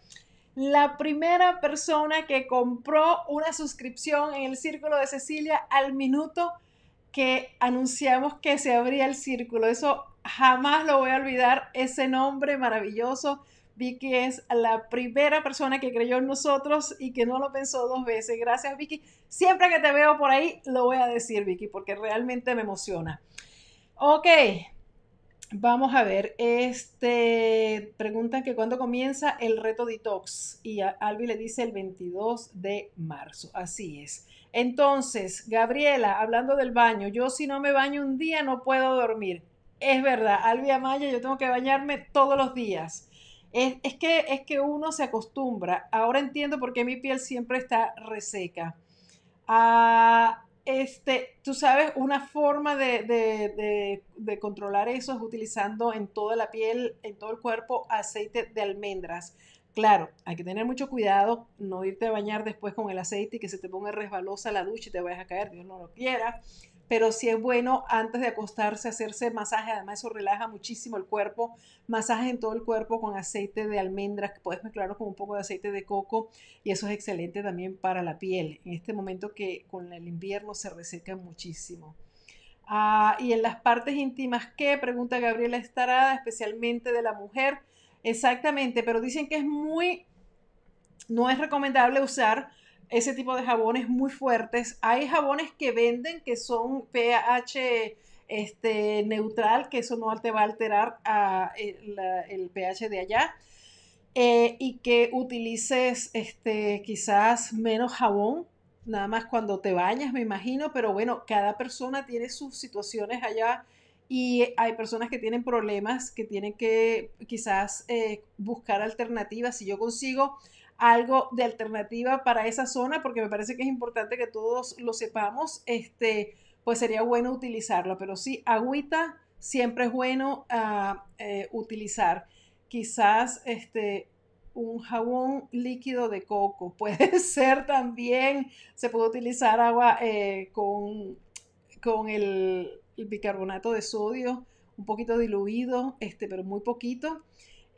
la primera persona que compró una suscripción en el Círculo de Cecilia al minuto que anunciamos que se abría el círculo. Eso jamás lo voy a olvidar, ese nombre maravilloso Vicky es la primera persona que creyó en nosotros y que no lo pensó dos veces. Gracias, Vicky. Siempre que te veo por ahí, lo voy a decir, Vicky, porque realmente me emociona. Ok. Vamos a ver, este, preguntan que cuándo comienza el reto detox y Albi le dice el 22 de marzo, así es. Entonces, Gabriela, hablando del baño, yo si no me baño un día no puedo dormir. Es verdad, Albi Amaya, yo tengo que bañarme todos los días. Es, que, es que uno se acostumbra. Ahora entiendo por qué mi piel siempre está reseca. Ah, este, tú sabes, una forma de, controlar eso es utilizando en toda la piel, en todo el cuerpo, aceite de almendras. Claro, hay que tener mucho cuidado, no irte a bañar después con el aceite y que se te ponga resbalosa la ducha y te vayas a caer, Dios no lo quiera pero sí es bueno antes de acostarse hacerse masaje, además eso relaja muchísimo el cuerpo, masaje en todo el cuerpo con aceite de almendras, que puedes mezclarlo con un poco de aceite de coco y eso es excelente también para la piel, en este momento que con el invierno se reseca muchísimo. Ah, y en las partes íntimas, ¿qué? Pregunta Gabriela Estarada, especialmente de la mujer. Exactamente, pero dicen que es muy, no es recomendable usar ese tipo de jabones muy fuertes. Hay jabones que venden que son pH este, neutral, que eso no te va a alterar el, pH de allá. Eh, y que utilices este, quizás menos jabón, nada más cuando te bañas, me imagino, pero bueno, cada persona tiene sus situaciones allá y hay personas que tienen problemas, que tienen que quizás eh, buscar alternativas. Si yo consigo algo de alternativa para esa zona, porque me parece que es importante que todos lo sepamos, este, pues sería bueno utilizarlo. Pero sí, agüita siempre es bueno ah, eh, utilizar. Quizás este, un jabón líquido de coco puede ser también, se puede utilizar agua eh, con, con el, el, bicarbonato de sodio, un poquito diluido, este, pero muy poquito.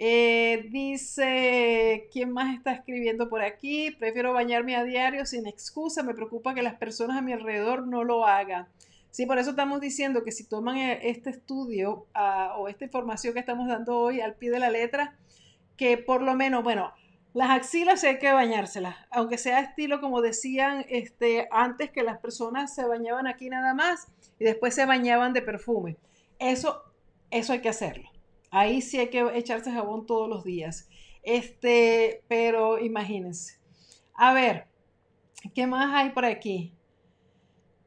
Eh, dice, ¿quién más está escribiendo por aquí? Prefiero bañarme a diario sin excusa. Me preocupa que las personas a mi alrededor no lo hagan. Sí, por eso estamos diciendo que si toman eh, este estudio ah, o esta información que estamos dando hoy al pie de la letra, que por lo menos, bueno, las axilas hay que bañárselas, aunque sea estilo como decían este, antes que las personas se bañaban aquí nada más y después se bañaban de perfume. Eso, eso hay que hacerlo. Ahí sí hay que echarse jabón todos los días. Este, pero imagínense. A ver, ¿qué más hay por aquí?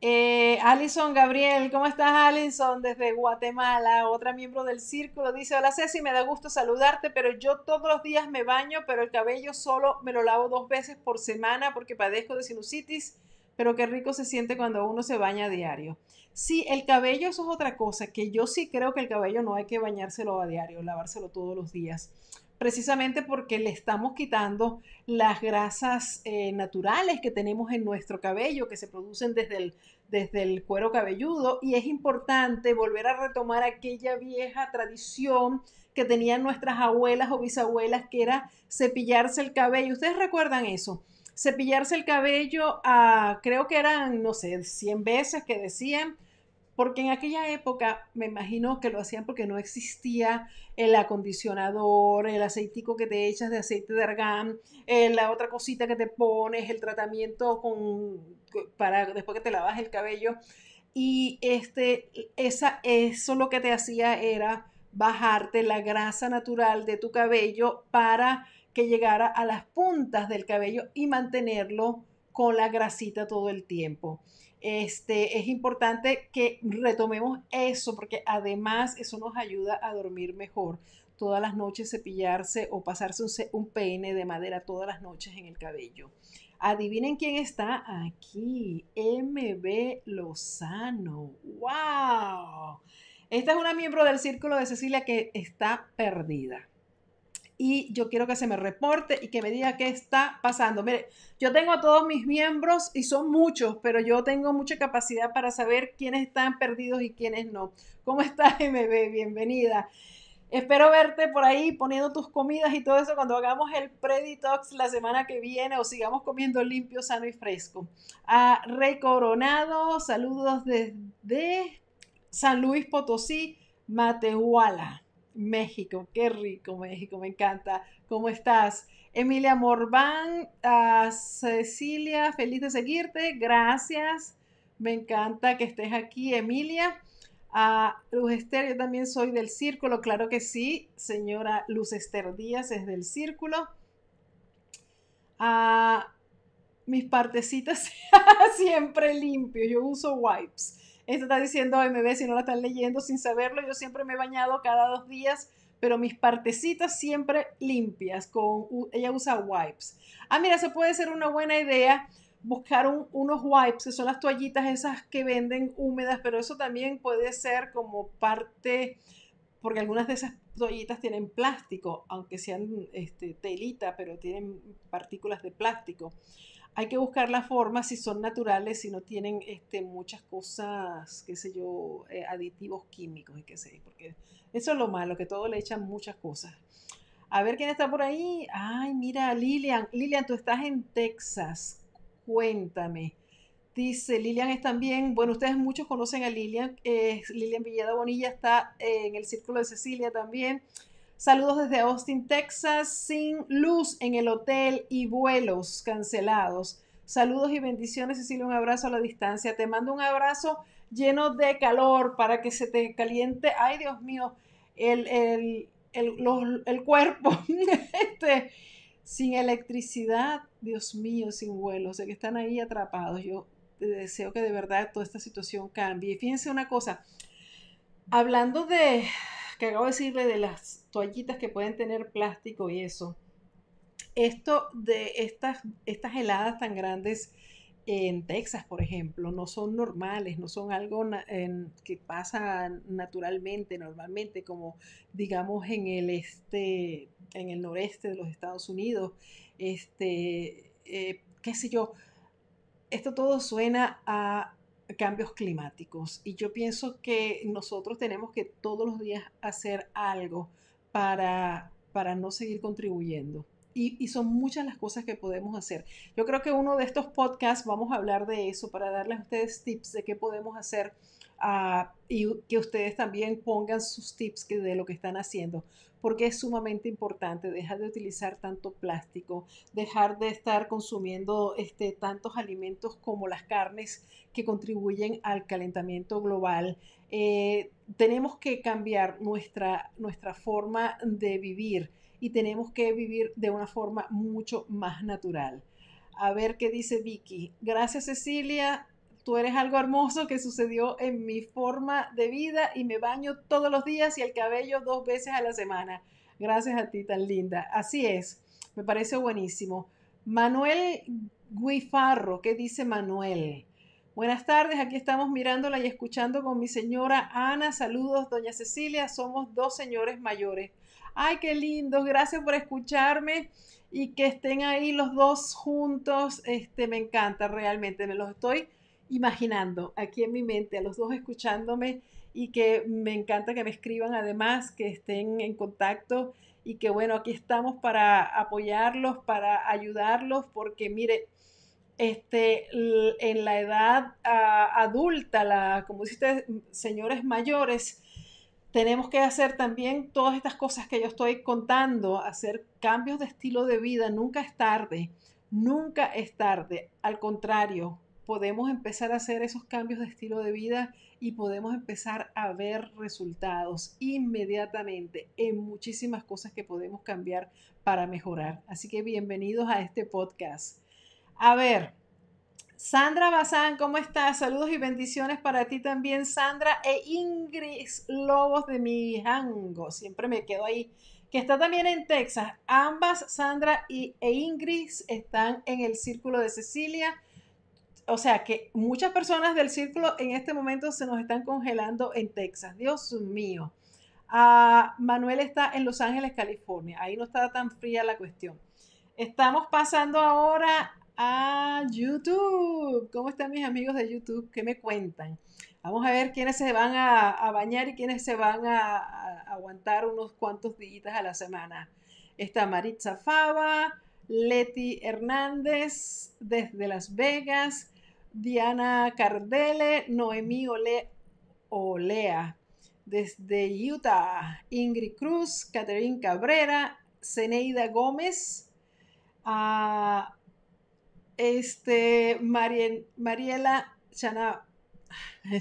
Eh, Alison Gabriel, ¿cómo estás Alison? Desde Guatemala, otra miembro del círculo, dice, hola Ceci, me da gusto saludarte, pero yo todos los días me baño, pero el cabello solo me lo lavo dos veces por semana porque padezco de sinusitis, pero qué rico se siente cuando uno se baña a diario. Sí, el cabello, eso es otra cosa, que yo sí creo que el cabello no hay que bañárselo a diario, lavárselo todos los días, precisamente porque le estamos quitando las grasas eh, naturales que tenemos en nuestro cabello, que se producen desde el, desde el cuero cabelludo, y es importante volver a retomar aquella vieja tradición que tenían nuestras abuelas o bisabuelas, que era cepillarse el cabello. ¿Ustedes recuerdan eso? Cepillarse el cabello, a, creo que eran, no sé, 100 veces que decían, porque en aquella época me imagino que lo hacían porque no existía el acondicionador, el aceitico que te echas de aceite de argán, eh, la otra cosita que te pones, el tratamiento con, para después que te lavas el cabello. Y este, esa, eso lo que te hacía era bajarte la grasa natural de tu cabello para que llegara a las puntas del cabello y mantenerlo con la grasita todo el tiempo. Este, es importante que retomemos eso porque además eso nos ayuda a dormir mejor. Todas las noches cepillarse o pasarse un, peine de madera todas las noches en el cabello. Adivinen quién está aquí. MB Lozano. ¡Wow! Esta es una miembro del círculo de Cecilia que está perdida y yo quiero que se me reporte y que me diga qué está pasando. Mire, yo tengo a todos mis miembros y son muchos, pero yo tengo mucha capacidad para saber quiénes están perdidos y quiénes no. ¿Cómo estás, MB? Bienvenida. Espero verte por ahí poniendo tus comidas y todo eso cuando hagamos el Preditox la semana que viene o sigamos comiendo limpio, sano y fresco. A Rey Coronado, saludos desde San Luis Potosí, Matehuala. México, qué rico México, me encanta. ¿Cómo estás? Emilia Morván, Cecilia, feliz de seguirte, gracias. Me encanta que estés aquí, Emilia. A Luz Esther, yo también soy del círculo, claro que sí, señora Luz Esther Díaz es del círculo. A mis partecitas siempre limpios, yo uso wipes. Esto está diciendo MB, si no la están leyendo sin saberlo, yo siempre me he bañado cada dos días, pero mis partecitas siempre limpias, con, ella usa wipes. Ah, mira, eso puede ser una buena idea buscar unos wipes, que son las toallitas esas que venden húmedas, pero eso también puede ser como parte, porque algunas de esas toallitas tienen plástico, aunque sean este, telita, pero tienen partículas de plástico. Hay que buscar la forma, si son naturales, si no tienen este, muchas cosas, qué sé yo, eh, aditivos químicos y qué sé, porque eso es lo malo, que todo le echan muchas cosas. A ver quién está por ahí. Ay, mira, Lilian. Lilian, tú estás en Texas. Cuéntame. Dice, Lilian es también, bueno, ustedes muchos conocen a Lilian, Lilian Villada Bonilla está en el Círculo de Cecilia también. Saludos desde Austin, Texas, sin luz en el hotel y vuelos cancelados. Saludos y bendiciones, Cecilia, un abrazo a la distancia. Te mando un abrazo lleno de calor para que se te caliente, ay Dios mío, el, el, el cuerpo. este, sin electricidad, Dios mío, sin vuelo, o sea que están ahí atrapados. Yo deseo que de verdad toda esta situación cambie. Fíjense una cosa, hablando de, que acabo de decirle de las toallitas que pueden tener plástico y eso, esto de estas, estas heladas tan grandes en Texas, por ejemplo, no son normales, no son algo que pasa naturalmente, normalmente, como digamos en el este, en el noreste de los Estados Unidos, este, eh, qué sé yo, esto todo suena a cambios climáticos y yo pienso que nosotros tenemos que todos los días hacer algo para, para no seguir contribuyendo. Y, son muchas las cosas que podemos hacer. Yo creo que uno de estos podcasts vamos a hablar de eso para darles a ustedes tips de qué podemos hacer ah, y que ustedes también pongan sus tips de lo que están haciendo, porque es sumamente importante dejar de utilizar tanto plástico, dejar de estar consumiendo este, tantos alimentos como las carnes que contribuyen al calentamiento global. Eh, tenemos que cambiar nuestra, nuestra forma de vivir y tenemos que vivir de una forma mucho más natural. A ver qué dice Vicky. Gracias Cecilia, tú eres algo hermoso que sucedió en mi forma de vida y me baño todos los días y el cabello dos veces a la semana. Gracias a ti, tan linda. Así es, me parece buenísimo. Manuel Guifarro, ¿qué dice Manuel? Buenas tardes, aquí estamos mirándola y escuchando con mi señora Ana. Saludos, doña Cecilia. Somos dos señores mayores. Ay, qué lindo, gracias por escucharme y que estén ahí los dos juntos. Este, me encanta realmente, me los estoy imaginando aquí en mi mente, a los dos escuchándome y que me encanta que me escriban además, que estén en contacto y que bueno, aquí estamos para apoyarlos, para ayudarlos, porque mire, este, en la edad ah, adulta, la, como dice señores mayores, tenemos que hacer también todas estas cosas que yo estoy contando, hacer cambios de estilo de vida. Nunca es tarde, nunca es tarde. Al contrario, podemos empezar a hacer esos cambios de estilo de vida y podemos empezar a ver resultados inmediatamente en muchísimas cosas que podemos cambiar para mejorar. Así que bienvenidos a este podcast. A ver, Sandra Bazán, ¿cómo estás? Saludos y bendiciones para ti también, Sandra e Ingrid Lobos de Mijango. Siempre me quedo ahí. Que está también en Texas. Ambas, Sandra y, e Ingrid, están en el círculo de Cecilia. O sea que muchas personas del círculo en este momento se nos están congelando en Texas. Dios mío. Ah, Manuel está en Los Ángeles, California. Ahí no está tan fría la cuestión. Estamos pasando ahora a YouTube. ¿Cómo están mis amigos de YouTube? ¿Qué me cuentan? Vamos a ver quiénes se van a, bañar y quiénes se van a, aguantar unos cuantos días a la semana. Está Maritza Fava, Leti Hernández desde Las Vegas, Diana Cardele, Noemí Olea desde Utah, Ingrid Cruz, Catherine Cabrera, Zeneida Gómez, a este, Mariela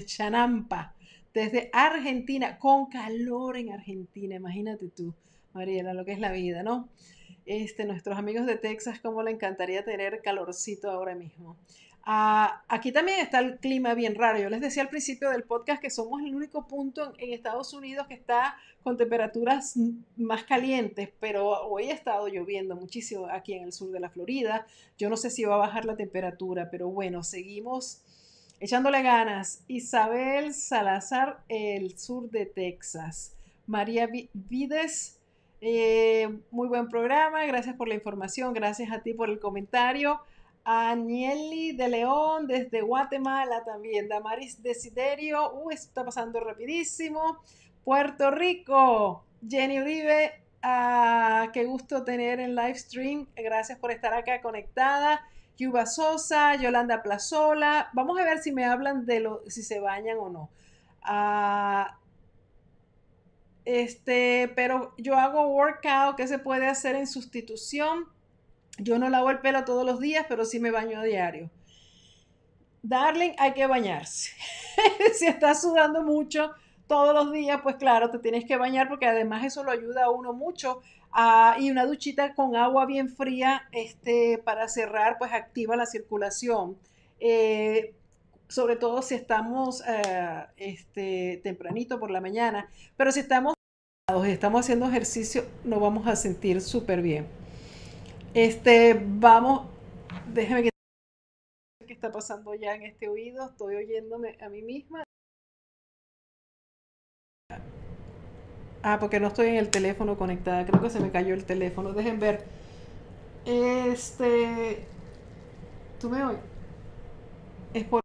Chanampa desde Argentina, con calor en Argentina, imagínate tú, Mariela, lo que es la vida, ¿no? Este, nuestros amigos de Texas, cómo le encantaría tener calorcito ahora mismo. Ah, aquí también está el clima bien raro. Yo les decía al principio del podcast que somos el único punto en, Estados Unidos que está con temperaturas más calientes, pero hoy ha estado lloviendo muchísimo aquí en el sur de la Florida. Yo no sé si va a bajar la temperatura, pero bueno, seguimos echándole ganas. Isabel Salazar, el sur de Texas. María Vides, eh, muy buen programa. Gracias por la información. Gracias a ti por el comentario. Anieli de León desde Guatemala también. Damaris Desiderio, uh, está pasando rapidísimo. Puerto Rico, Jenny Uribe, ah, qué gusto tener en live stream. Gracias por estar acá conectada. Yuba Sosa, Yolanda Plazola. Vamos a ver si me hablan de lo, si se bañan o no. Ah, este, pero yo hago workout que se puede hacer en sustitución yo no lavo el pelo todos los días, pero sí me baño a diario. Darling, hay que bañarse. si estás sudando mucho todos los días, pues claro, te tienes que bañar porque además eso lo ayuda a uno mucho. Y una duchita con agua bien fría este, para cerrar, pues activa la circulación. Eh, sobre todo si estamos eh, este, tempranito por la mañana. Pero si estamos, estamos haciendo ejercicio, nos vamos a sentir súper bien. Este, vamos, déjeme que qué está pasando ya en este oído, estoy oyéndome a mí misma. Ah, porque no estoy en el teléfono conectada, creo que se me cayó el teléfono, dejen ver. Este, ¿tú me oyes? Es por...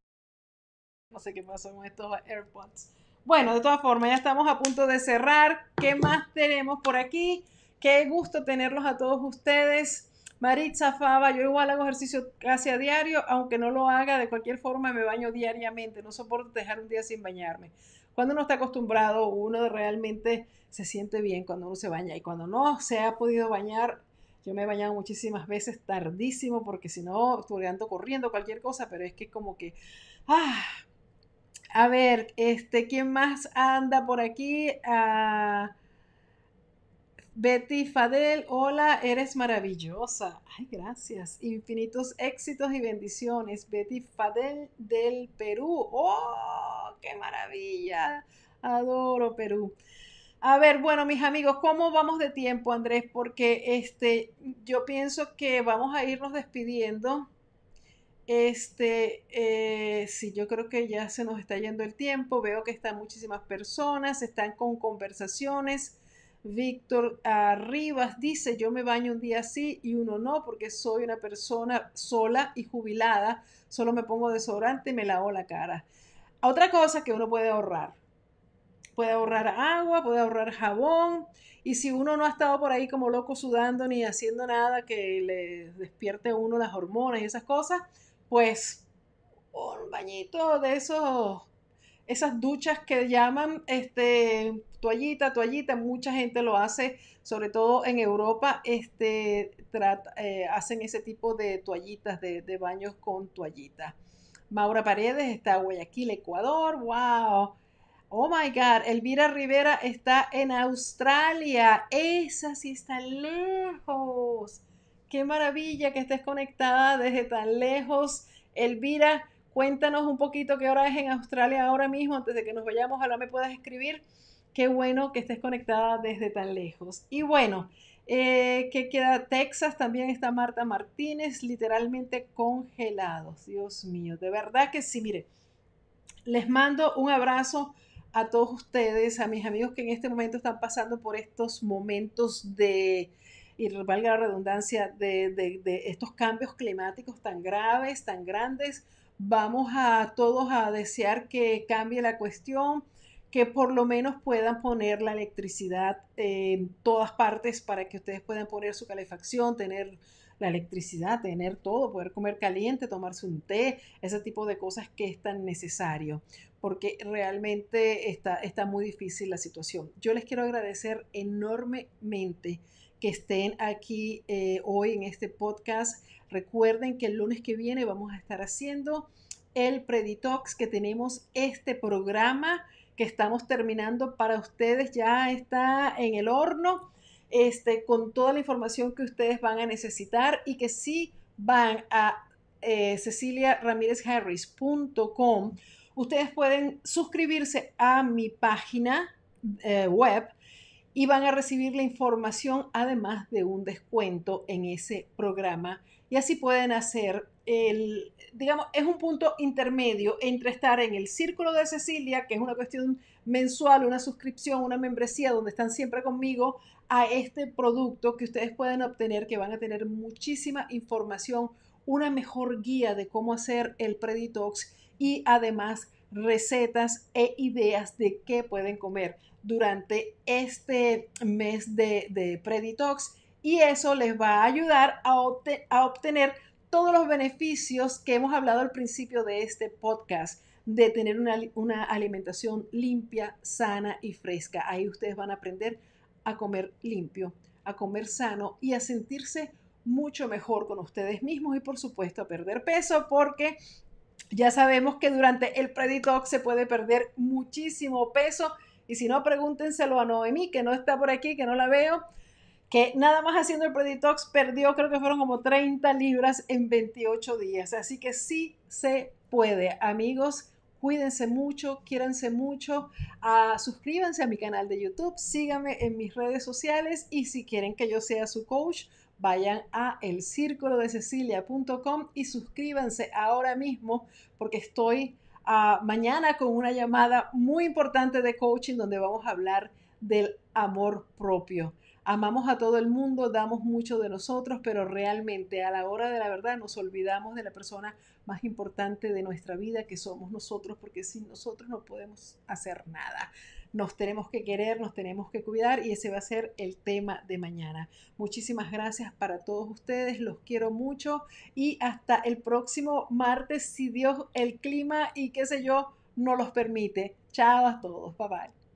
No sé qué pasó con estos AirPods. Bueno, de todas formas, ya estamos a punto de cerrar. ¿Qué más tenemos por aquí? Qué gusto tenerlos a todos ustedes. Maritza Fava, yo igual hago ejercicio casi a diario, aunque no lo haga, de cualquier forma me baño diariamente, no soporto dejar un día sin bañarme. Cuando uno está acostumbrado, uno realmente se siente bien cuando uno se baña y cuando no se ha podido bañar, yo me he bañado muchísimas veces tardísimo porque si no, ando corriendo cualquier cosa, pero es que como que, ah, a ver, este, ¿quién más anda por aquí? Ah, Betty Fadel, hola, eres maravillosa. Ay, gracias. Infinitos éxitos y bendiciones. Betty Fadel del Perú. ¡Oh, qué maravilla! Adoro Perú. A ver, bueno, mis amigos, ¿cómo vamos de tiempo, Andrés? Porque este, yo pienso que vamos a irnos despidiendo. Este, eh, sí, yo creo que ya se nos está yendo el tiempo. Veo que están muchísimas personas, están con conversaciones Víctor Arribas dice, yo me baño un día sí y uno no porque soy una persona sola y jubilada, solo me pongo desodorante y me lavo la cara. Otra cosa que uno puede ahorrar. Puede ahorrar agua, puede ahorrar jabón y si uno no ha estado por ahí como loco sudando ni haciendo nada que le despierte a uno las hormonas y esas cosas, pues un bañito de esos esas duchas que llaman este, toallita, toallita, mucha gente lo hace, sobre todo en Europa, este, eh, hacen ese tipo de toallitas, de, baños con toallita. Maura Paredes está en Guayaquil, Ecuador, wow. Oh my God, Elvira Rivera está en Australia. Esa sí está lejos. Qué maravilla que estés conectada desde tan lejos. Elvira, Cuéntanos un poquito qué hora es en Australia ahora mismo, antes de que nos vayamos, ojalá me puedas escribir. Qué bueno que estés conectada desde tan lejos. Y bueno, eh, que queda Texas, también está Marta Martínez, literalmente congelados. Dios mío, de verdad que sí, mire, les mando un abrazo a todos ustedes, a mis amigos que en este momento están pasando por estos momentos de, y valga la redundancia, de, de estos cambios climáticos tan graves, tan grandes Vamos a todos a desear que cambie la cuestión, que por lo menos puedan poner la electricidad en todas partes para que ustedes puedan poner su calefacción, tener la electricidad, tener todo, poder comer caliente, tomarse un té, ese tipo de cosas que es tan necesario, porque realmente está, está muy difícil la situación. Yo les quiero agradecer enormemente que estén aquí eh, hoy en este podcast. Recuerden que el lunes que viene vamos a estar haciendo el Preditox, que tenemos este programa que estamos terminando para ustedes ya está en el horno, este, con toda la información que ustedes van a necesitar y que si van a eh, ceciliaramirezharris.com, ustedes pueden suscribirse a mi página eh, web y van a recibir la información además de un descuento en ese programa. Y así pueden hacer digamos, es un punto intermedio entre estar en el círculo de Cecilia, que es una cuestión mensual, una suscripción, una membresía donde están siempre conmigo, a este producto que ustedes pueden obtener, que van a tener muchísima información, una mejor guía de cómo hacer el Preditox y además recetas e ideas de qué pueden comer durante este mes de, Preditox. Y eso les va a ayudar a obtener todos los beneficios que hemos hablado al principio de este podcast de tener una, alimentación limpia, sana y fresca. Ahí ustedes van a aprender a comer limpio, a comer sano y a sentirse mucho mejor con ustedes mismos y por supuesto a perder peso porque ya sabemos que durante el preditox se puede perder muchísimo peso y si no, pregúntenselo a Noemí, que no está por aquí, que no la veo, que nada más haciendo el Preditox perdió, creo que fueron como 30 libras en 28 días. Así que sí se puede, amigos. Cuídense mucho, quiéranse mucho, uh, suscríbanse a mi canal de YouTube, síganme en mis redes sociales y si quieren que yo sea su coach, vayan a elcirculodececilia.com y suscríbanse ahora mismo porque estoy mañana con una llamada muy importante de coaching donde vamos a hablar del amor propio. Amamos a todo el mundo, damos mucho de nosotros, pero realmente a la hora de la verdad nos olvidamos de la persona más importante de nuestra vida que somos nosotros, porque sin nosotros no podemos hacer nada nos tenemos que querer, nos tenemos que cuidar y ese va a ser el tema de mañana. Muchísimas gracias para todos ustedes, los quiero mucho y hasta el próximo martes, si Dios, el clima y qué sé yo, no los permite. Chao a todos, bye bye.